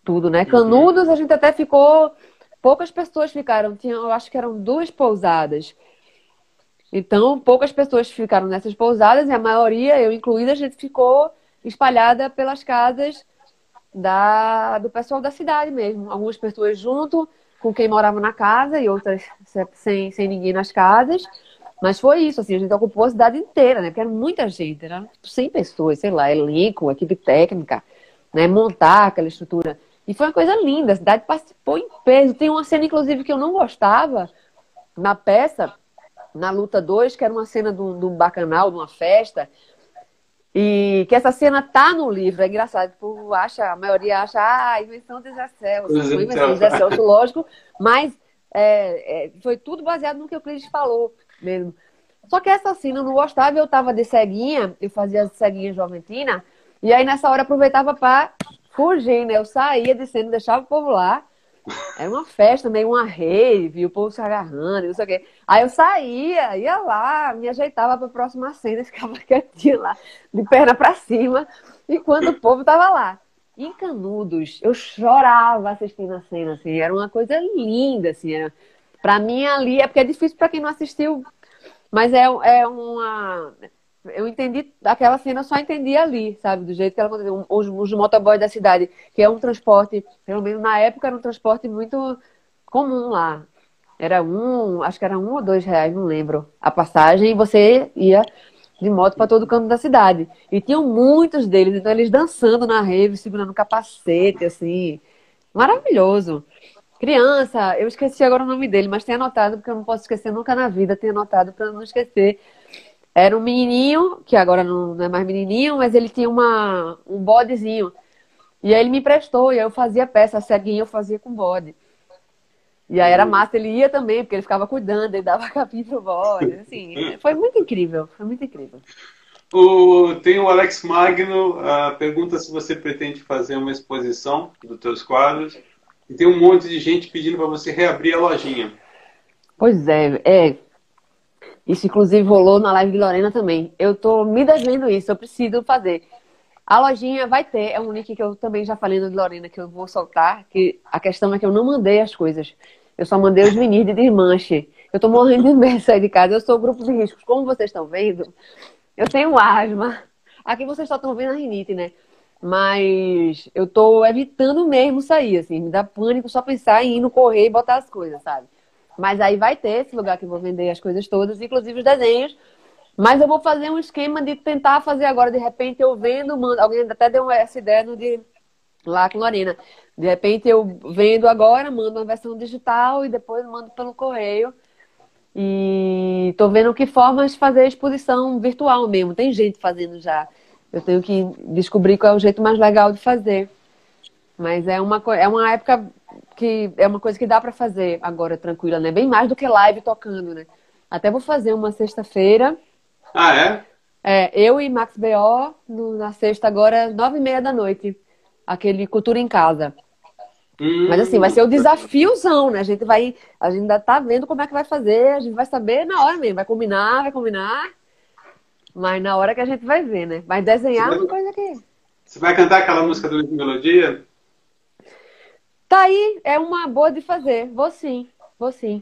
tudo, né? Canudos a gente até ficou. Poucas pessoas ficaram, tinha, eu acho que eram duas pousadas. Então, poucas pessoas ficaram nessas pousadas e a maioria, eu incluída, a gente ficou espalhada pelas casas da, do pessoal da cidade mesmo. Algumas pessoas junto com quem morava na casa e outras sem, sem ninguém nas casas. Mas foi isso, assim, a gente ocupou a cidade inteira, né? Porque era muita gente, eram 100 pessoas, sei lá, elenco, equipe técnica, né? Montar aquela estrutura e foi uma coisa linda, a cidade participou em peso. Tem uma cena, inclusive, que eu não gostava na peça, na luta 2, que era uma cena de um, bacanal, de uma festa. E que essa cena tá no livro, é engraçado, tipo, acha, a maioria acha, ah, invenção de Zé Celso, invenção de Zé Celso, lógico, mas é, é, foi tudo baseado no que o Cris falou mesmo. Só que essa cena eu não gostava, eu tava de ceguinha, eu fazia ceguinha joventina, e aí nessa hora aproveitava para fugindo. Eu saía de cena, deixava o povo lá. Era uma festa, meio uma rave, o povo se agarrando, não sei o quê. Aí eu saía, ia lá, me ajeitava para a próxima cena, ficava quietinha lá, de perna para cima, enquanto o povo tava lá. Em Canudos, eu chorava assistindo a cena, assim, era uma coisa linda, assim. Era... Pra mim ali, é porque é difícil para quem não assistiu, mas é, é uma eu entendi aquela cena, eu só entendi ali, sabe? Do jeito que ela aconteceu. Os, os motoboys da cidade, que é um transporte, pelo menos na época, era um transporte muito comum lá. Era um, acho que era um ou dois reais, não lembro, a passagem, e você ia de moto para todo canto da cidade. E tinham muitos deles, então eles dançando na rave, segurando capacete, assim. Maravilhoso. Criança, eu esqueci agora o nome dele, mas tem anotado, porque eu não posso esquecer nunca na vida, tem anotado para não esquecer era um menininho, que agora não é mais menininho, mas ele tinha uma, um bodezinho. E aí ele me prestou, e aí eu fazia peça, ceguinha eu fazia com bode. E aí era massa, ele ia também, porque ele ficava cuidando, ele dava capim pro bode. Assim, foi muito incrível, foi muito incrível.
O, tem o Alex Magno, uh, pergunta se você pretende fazer uma exposição dos teus quadros. E tem um monte de gente pedindo para você reabrir a lojinha.
Pois é, é. Isso inclusive rolou na live de Lorena também. Eu tô me devendo isso, eu preciso fazer. A lojinha vai ter, é um link que eu também já falei no de Lorena que eu vou soltar, que a questão é que eu não mandei as coisas. Eu só mandei os vinis de desmanche. Eu tô morrendo de medo de sair de casa. Eu sou grupo de riscos. Como vocês estão vendo, eu tenho asma. Aqui vocês só estão vendo a rinite, né? Mas eu tô evitando mesmo sair, assim. Me dá pânico só pensar em ir no correio e botar as coisas, sabe? Mas aí vai ter esse lugar que eu vou vender as coisas todas, inclusive os desenhos. Mas eu vou fazer um esquema de tentar fazer agora, de repente eu vendo, mando. Alguém até deu essa ideia no de lá com Lorena. De repente eu vendo agora, mando uma versão digital e depois mando pelo correio. E tô vendo que formas fazer a exposição virtual mesmo. Tem gente fazendo já. Eu tenho que descobrir qual é o jeito mais legal de fazer. Mas é uma, é uma época que é uma coisa que dá para fazer agora tranquila, né? Bem mais do que live tocando, né? Até vou fazer uma sexta-feira.
Ah, é?
É, eu e Max B.O. No, na sexta agora, nove e meia da noite. Aquele Cultura em Casa. Hum. Mas assim, vai ser o desafiozão, né? A gente vai. A gente ainda tá vendo como é que vai fazer, a gente vai saber na hora mesmo. Vai combinar, vai combinar. Mas na hora que a gente vai ver, né? Vai desenhar uma coisa que.
Você vai cantar aquela música do Melodia?
Tá aí, é uma boa de fazer. Vou sim, vou sim.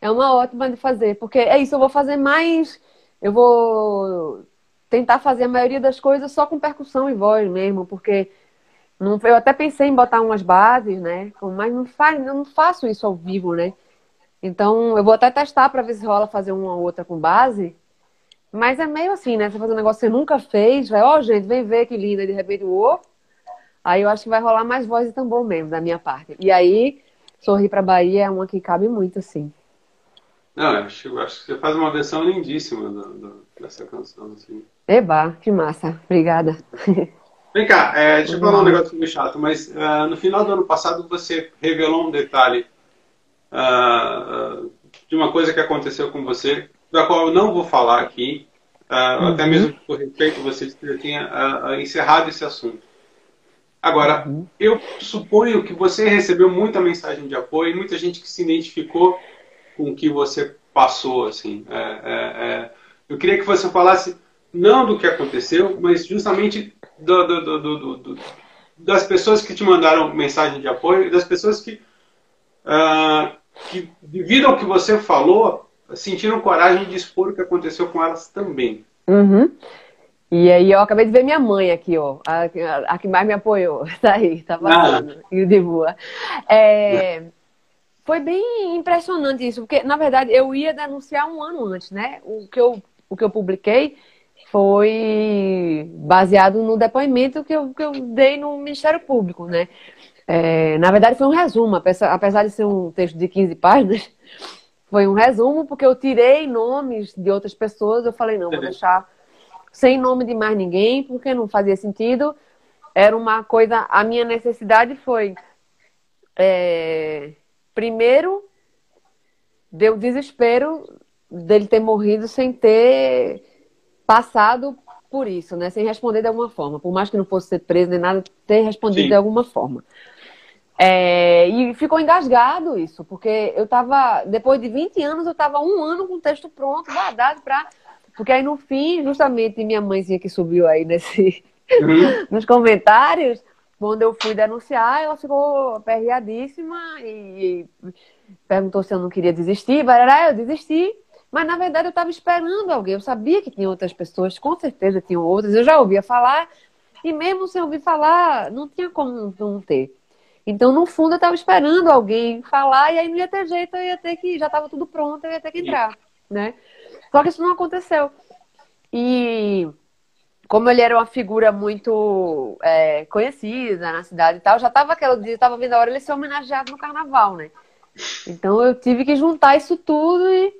É uma ótima de fazer, porque é isso, eu vou fazer mais. Eu vou tentar fazer a maioria das coisas só com percussão e voz mesmo, porque não, eu até pensei em botar umas bases, né? Mas não, faz, não faço isso ao vivo, né? Então, eu vou até testar para ver se rola fazer uma ou outra com base. Mas é meio assim, né? Você faz um negócio que você nunca fez, vai, ó, oh, gente, vem ver que linda, de repente, uou. Aí eu acho que vai rolar mais voz e tambor mesmo, da minha parte. E aí, Sorrir pra Bahia é uma que cabe muito, assim.
Não, eu acho, eu acho que você faz uma versão lindíssima do, do, dessa canção, assim.
Eba, que massa. Obrigada.
Vem cá, é, deixa eu falar um negócio meio chato, mas uh, no final do ano passado você revelou um detalhe uh, uh, de uma coisa que aconteceu com você, da qual eu não vou falar aqui, uhum. até mesmo por respeito, você já tinha encerrado esse assunto. Agora, uhum. eu suponho que você recebeu muita mensagem de apoio, muita gente que se identificou com o que você passou, assim. É, é, é. Eu queria que você falasse não do que aconteceu, mas justamente do, do, do, das pessoas que te mandaram mensagem de apoio e das pessoas que, uh, que, devido ao que você falou, sentiram coragem de expor o que aconteceu com elas também.
Uhum. E aí eu acabei de ver minha mãe aqui, ó, a, a, a que mais me apoiou, tá aí, tá passando, ah. e de boa. É, foi bem impressionante isso, porque na verdade eu ia denunciar um ano antes, né? O que eu, o que eu publiquei foi baseado no depoimento que eu, que eu dei no Ministério Público, né? É, na verdade, foi um resumo, apesar de ser um texto de 15 páginas, foi um resumo, porque eu tirei nomes de outras pessoas, eu falei, não, vou deixar sem nome de mais ninguém, porque não fazia sentido. Era uma coisa, a minha necessidade foi, é, primeiro, deu desespero dele ter morrido sem ter passado por isso, né? Sem responder de alguma forma. Por mais que não fosse ser preso nem nada, ter respondido Sim. de alguma forma. É, e ficou engasgado isso, porque eu tava, depois de 20 anos, eu tava um ano com o texto pronto, guardado para Porque aí no fim, justamente minha mãezinha que subiu aí nesse, uhum. nos comentários, quando eu fui denunciar, ela ficou perreadíssima e, e perguntou se eu não queria desistir. Barará, eu desisti. Mas na verdade eu estava esperando alguém. Eu sabia que tinha outras pessoas, com certeza tinham outras. Eu já ouvia falar e mesmo sem ouvir falar, não tinha como não ter. Então, no fundo, eu estava esperando alguém falar e aí não ia ter jeito, eu ia ter que. Já estava tudo pronto, eu ia ter que entrar, né? Só que isso não aconteceu. E como ele era uma figura muito é, conhecida na cidade e tal, já estava aquela dia, estava vendo a hora ele ser homenageado no carnaval, né? Então eu tive que juntar isso tudo e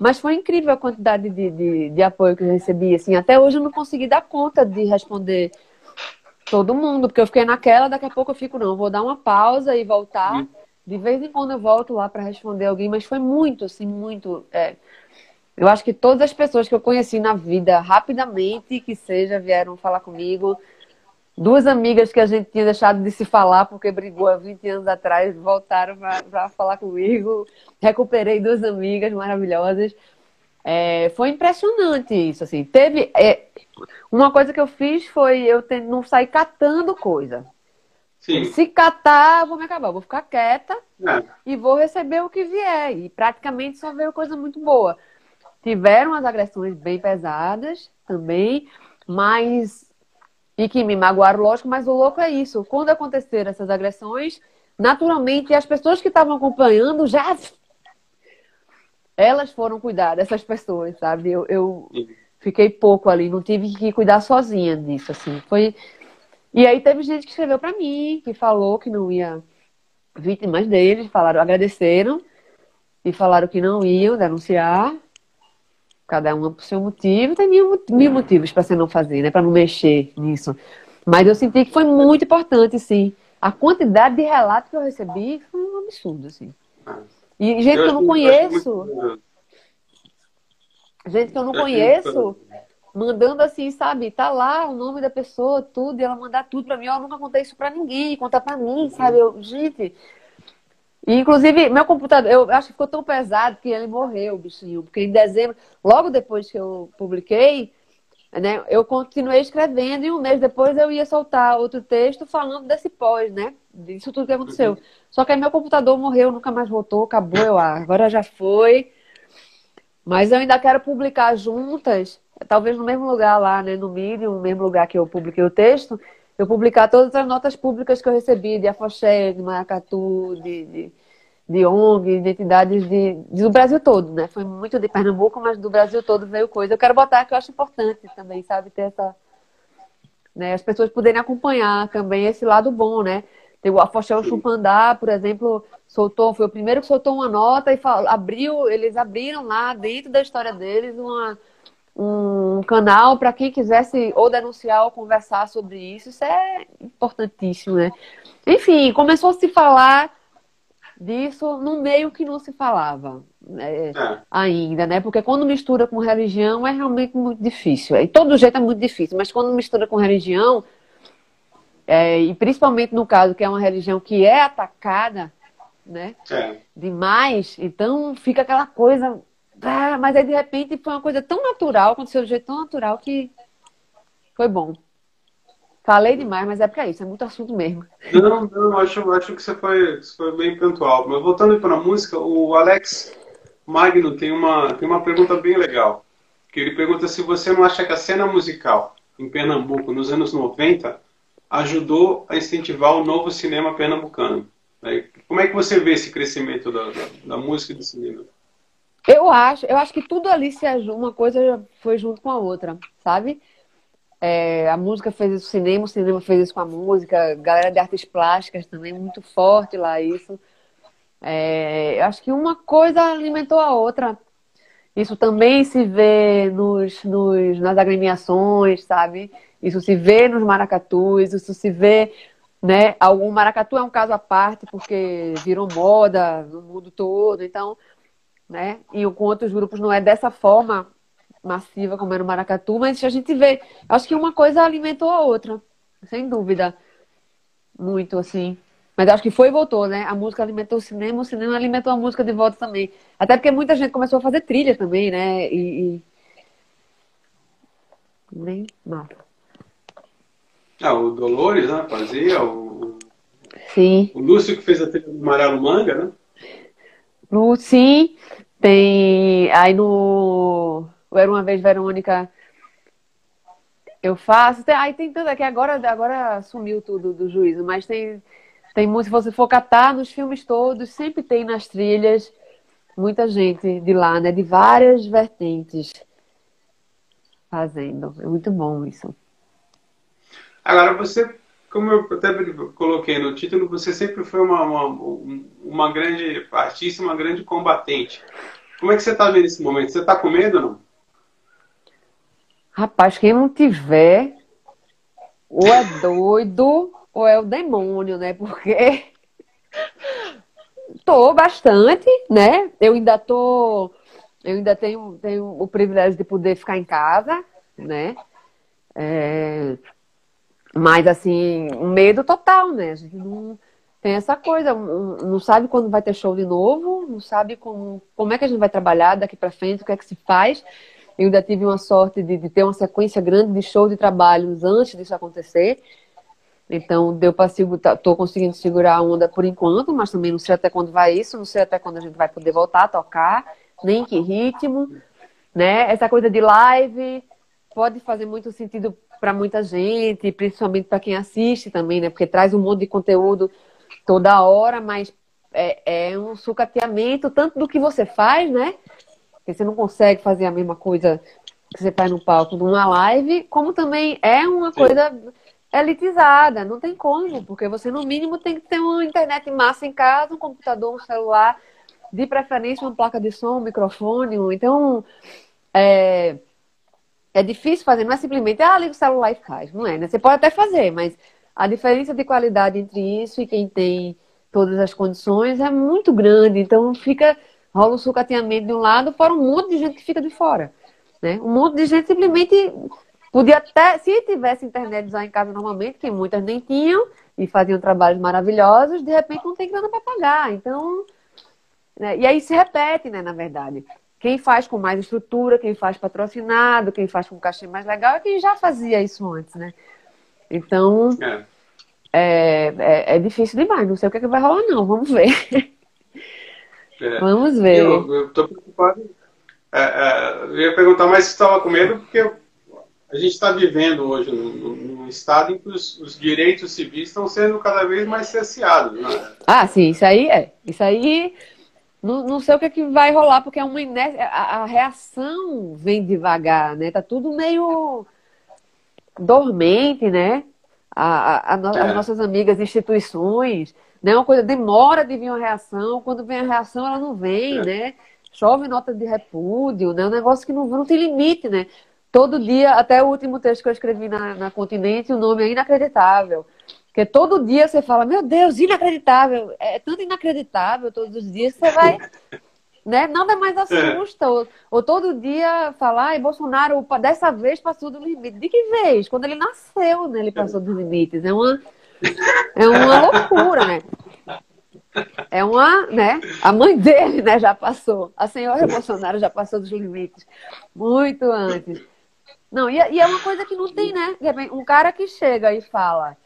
mas foi incrível a quantidade de, de, de, apoio que eu recebi. Assim, até hoje eu não consegui dar conta de responder todo mundo, porque eu fiquei naquela, daqui a pouco eu fico, não, vou dar uma pausa e voltar. De vez em quando eu volto lá para responder alguém, mas foi muito, assim, muito. É, Eu acho que todas as pessoas que eu conheci na vida, rapidamente que seja, vieram falar comigo. Duas amigas que a gente tinha deixado de se falar porque brigou há 20 anos atrás, voltaram para falar comigo. Recuperei duas amigas maravilhosas. É, foi impressionante isso, assim. Teve. É, uma coisa que eu fiz foi eu não sair catando coisa. Sim. Se catar, vou me acabar. Vou ficar quieta é. e vou receber o que vier. E praticamente só veio coisa muito boa. Tiveram as agressões bem pesadas também, mas. E que me magoaram, lógico, mas o louco é isso. Quando aconteceram essas agressões, naturalmente as pessoas que estavam acompanhando já. Elas foram cuidar dessas pessoas, sabe? Eu, eu fiquei pouco ali, não tive que cuidar sozinha disso, assim. Foi e aí teve gente que escreveu para mim, que falou que não ia vítimas deles, falaram, agradeceram e falaram que não iam denunciar, cada uma por seu motivo, tem mil, mil motivos para você não fazer, né, para não mexer nisso. Mas eu senti que foi muito importante, sim. A quantidade de relatos que eu recebi foi um absurdo, assim. E gente eu que eu não conheço. Gente que eu não conheço mandando assim, sabe? Tá lá o nome da pessoa, tudo, e ela mandar tudo pra mim. Eu nunca contei isso pra ninguém, contar pra mim, sabe? Eu, gente. E, inclusive, meu computador, eu acho que ficou tão pesado que ele morreu, o bichinho. Porque em dezembro, logo depois que eu publiquei, né, eu continuei escrevendo e um mês depois eu ia soltar outro texto falando desse pós, né? Disso tudo que aconteceu. Uhum. Só que aí meu computador morreu, nunca mais voltou, acabou, eu, ah, agora já foi. Mas eu ainda quero publicar juntas talvez no mesmo lugar lá, né, no Medium, no mesmo lugar que eu publiquei o texto, eu publicar todas as notas públicas que eu recebi de Afoxé, de Maracatu, de, de, de ONG, de entidades de, de, do Brasil todo, né? Foi muito de Pernambuco, mas do Brasil todo veio coisa. Eu quero botar que eu acho importante também, sabe, ter essa... Né, as pessoas poderem acompanhar também esse lado bom, né? Tem o Afoxé o Chupandá, por exemplo, soltou, foi o primeiro que soltou uma nota e falou, abriu, eles abriram lá dentro da história deles uma um canal para quem quisesse ou denunciar ou conversar sobre isso. Isso é importantíssimo, né? Enfim, começou a se falar disso no meio que não se falava né? é. ainda, né? Porque quando mistura com religião é realmente muito difícil. E todo jeito é muito difícil, mas quando mistura com religião, é, e principalmente no caso que é uma religião que é atacada, né? É. Demais, então fica aquela coisa ah, mas aí de repente foi uma coisa tão natural, aconteceu de um jeito tão natural que foi bom. Falei demais, mas é porque é isso, é muito assunto mesmo.
Não, não, acho, acho que você foi, você foi bem pontual. Mas voltando para a música, o Alex Magno tem uma, tem uma pergunta bem legal. Que ele pergunta se você não acha que a cena musical em Pernambuco, nos anos 90, ajudou a incentivar o novo cinema pernambucano. Como é que você vê esse crescimento da, da, da música e do cinema?
Eu acho, eu acho que tudo ali se ajuda, uma coisa foi junto com a outra, sabe? É, a música fez isso, o cinema, o cinema fez isso com a música, galera de artes plásticas também, muito forte lá isso. É, eu acho que uma coisa alimentou a outra. Isso também se vê nos, nos, nas agremiações, sabe? Isso se vê nos maracatus, isso se vê, né? Algum maracatu é um caso à parte, porque virou moda no mundo todo, então né? E com outros grupos não é dessa forma massiva como é no Maracatu, mas a gente vê, acho que uma coisa alimentou a outra, sem dúvida. Muito assim. Mas acho que foi e voltou, né? A música alimentou o cinema, o cinema alimentou a música de volta também. Até porque muita gente começou a fazer trilha também, né? E. e... Nem mata.
Ah, o Dolores, né? Fazia, o.
Sim.
O Lúcio que fez a trilha do Amarelo Manga, né?
No, sim, tem. Aí no. Era uma vez Verônica. Eu faço. Tem, aí tem tudo aqui. Agora, agora sumiu tudo do juízo, mas tem. Tem muito, se você for catar nos filmes todos, sempre tem nas trilhas muita gente de lá, né? De várias vertentes fazendo. É muito bom isso.
Agora, você como eu até coloquei no título, você sempre foi uma, uma, uma grande artista, uma grande combatente. Como é que você está vendo esse momento? Você está com medo ou não?
Rapaz, quem não tiver, ou é doido, ou é o demônio, né? Porque tô bastante, né? Eu ainda tô eu ainda tenho, tenho o privilégio de poder ficar em casa, né? É, mas, assim, um medo total, né? A gente não tem essa coisa, não sabe quando vai ter show de novo, não sabe como, como é que a gente vai trabalhar daqui para frente, o que é que se faz. Eu ainda tive uma sorte de, de ter uma sequência grande de shows de trabalhos antes disso acontecer. Então, deu para segurar, tô conseguindo segurar a onda por enquanto, mas também não sei até quando vai isso, não sei até quando a gente vai poder voltar a tocar, nem que ritmo, né? Essa coisa de live pode fazer muito sentido para muita gente, principalmente para quem assiste também, né? Porque traz um monte de conteúdo toda hora, mas é, é um sucateamento tanto do que você faz, né? Porque você não consegue fazer a mesma coisa que você faz no palco numa live, como também é uma coisa elitizada, não tem como, porque você no mínimo tem que ter uma internet massa em casa, um computador, um celular, de preferência uma placa de som, um microfone, então é, é difícil fazer, não é simplesmente, ah, liga o celular e faz, não é, né? Você pode até fazer, mas a diferença de qualidade entre isso e quem tem todas as condições é muito grande. Então fica, rola um sucateamento de um lado, fora um monte de gente que fica de fora. Né? Um monte de gente simplesmente podia até, se tivesse internet já em casa normalmente, que muitas nem tinham, e faziam trabalhos maravilhosos, de repente não tem grana para pagar. Então, né? e aí se repete, né, na verdade. Quem faz com mais estrutura, quem faz patrocinado, quem faz com cachê mais legal, é quem já fazia isso antes, né? Então, é. É, é, é, difícil demais. Não sei o que, é que vai rolar, não. Vamos ver. É. Vamos ver.
Eu, estou preocupado. É, é, eu ia perguntar, mas você estava com medo porque a gente está vivendo hoje num, num, estado em que os, os, direitos civis estão sendo cada vez mais cerceados. Né?
Ah, sim, isso aí é. Isso aí. Não, não sei o que, é que vai rolar, porque é uma inércia, a, a reação vem devagar, né? Tá tudo meio dormente, né? A, a, a, é. As nossas amigas instituições, né? Uma coisa demora de vir uma reação, quando vem a reação ela não vem, é. né? Chove nota de repúdio, né? Um negócio que não, não tem limite, né? Todo dia, até o último texto que eu escrevi na, na Continente, o nome é inacreditável. Porque todo dia você fala, meu Deus, inacreditável. É tanto inacreditável todos os dias que você vai né? Nada mais é. assusta. É. Ou, ou, todo dia falar, e Bolsonaro dessa vez passou do limite. De que vez? Quando ele nasceu, né? Ele passou dos limites. É uma, é uma loucura, né? É uma, né? A mãe dele, né, já passou. A senhora Bolsonaro já passou dos limites muito antes. Não, e, e é uma coisa que não tem, né? Um cara que chega e fala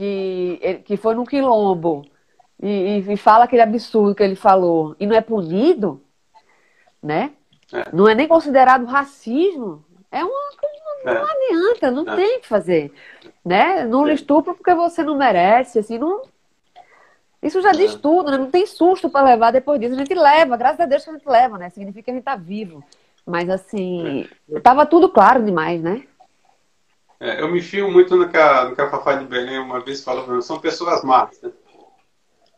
que, que foi no quilombo e, e, fala aquele absurdo que ele falou e não é punido, né? É. Não é nem considerado racismo. É uma não, não é. adianta, não é. tem o que fazer, né? Não lhe estupro porque você não merece, assim, não. Isso já diz é. tudo, né? Não tem susto para levar depois disso. A gente leva, graças a Deus que a gente leva, né? Significa que a gente tá vivo. Mas assim, é. tava tudo claro demais, né?
É, eu me fio muito no que a, no que a Fafá de Belém uma vez falou, são pessoas más, né?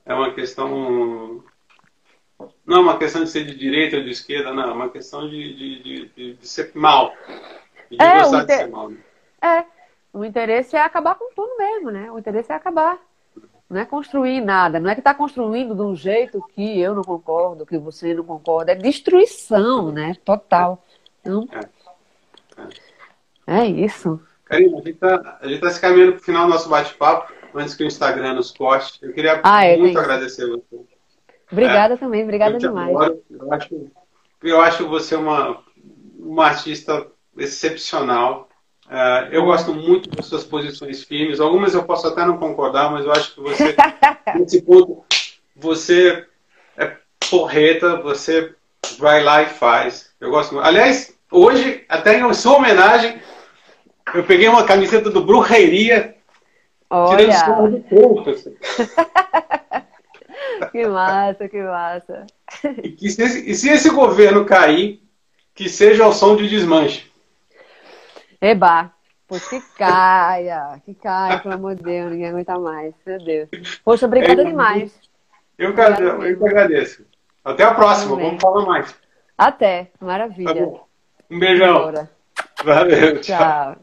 é uma questão. Não é uma questão de ser de direita ou de esquerda, não. É uma questão de, de, de, de ser mal. De é, gostar inter... de ser mal. Né?
É. O interesse é acabar com tudo mesmo, né? O interesse é acabar. Não é construir nada. Não é que está construindo de um jeito que eu não concordo, que você não concorda. É destruição, né? Total. Então, é, é. é isso.
Karina, a gente está tá se caminhando para o final do nosso bate-papo antes que o Instagram nos corte. Eu queria ah, é, muito agradecer você.
Obrigada é, também, obrigada demais.
Eu acho, eu acho você uma, uma artista excepcional. Uh, eu gosto muito das suas posições firmes. Algumas eu posso até não concordar, mas eu acho que você, nesse ponto, você é porreta, você vai lá e faz. Eu gosto muito. Aliás, hoje, até em sua homenagem, eu peguei uma camiseta do Brujeria
Olha! do corpo, assim. que massa, que massa.
E, que se esse, e se esse governo cair, que seja ao som de desmanche.
Eba! Pois que caia, que caia, pelo amor de Deus, ninguém aguenta mais, meu Deus. Poxa, obrigada é, demais.
Eu, eu, eu que agradeço. Até a próxima, vamos falar mais.
Até, maravilha. Tá
um beijão. Valeu, tchau. tchau.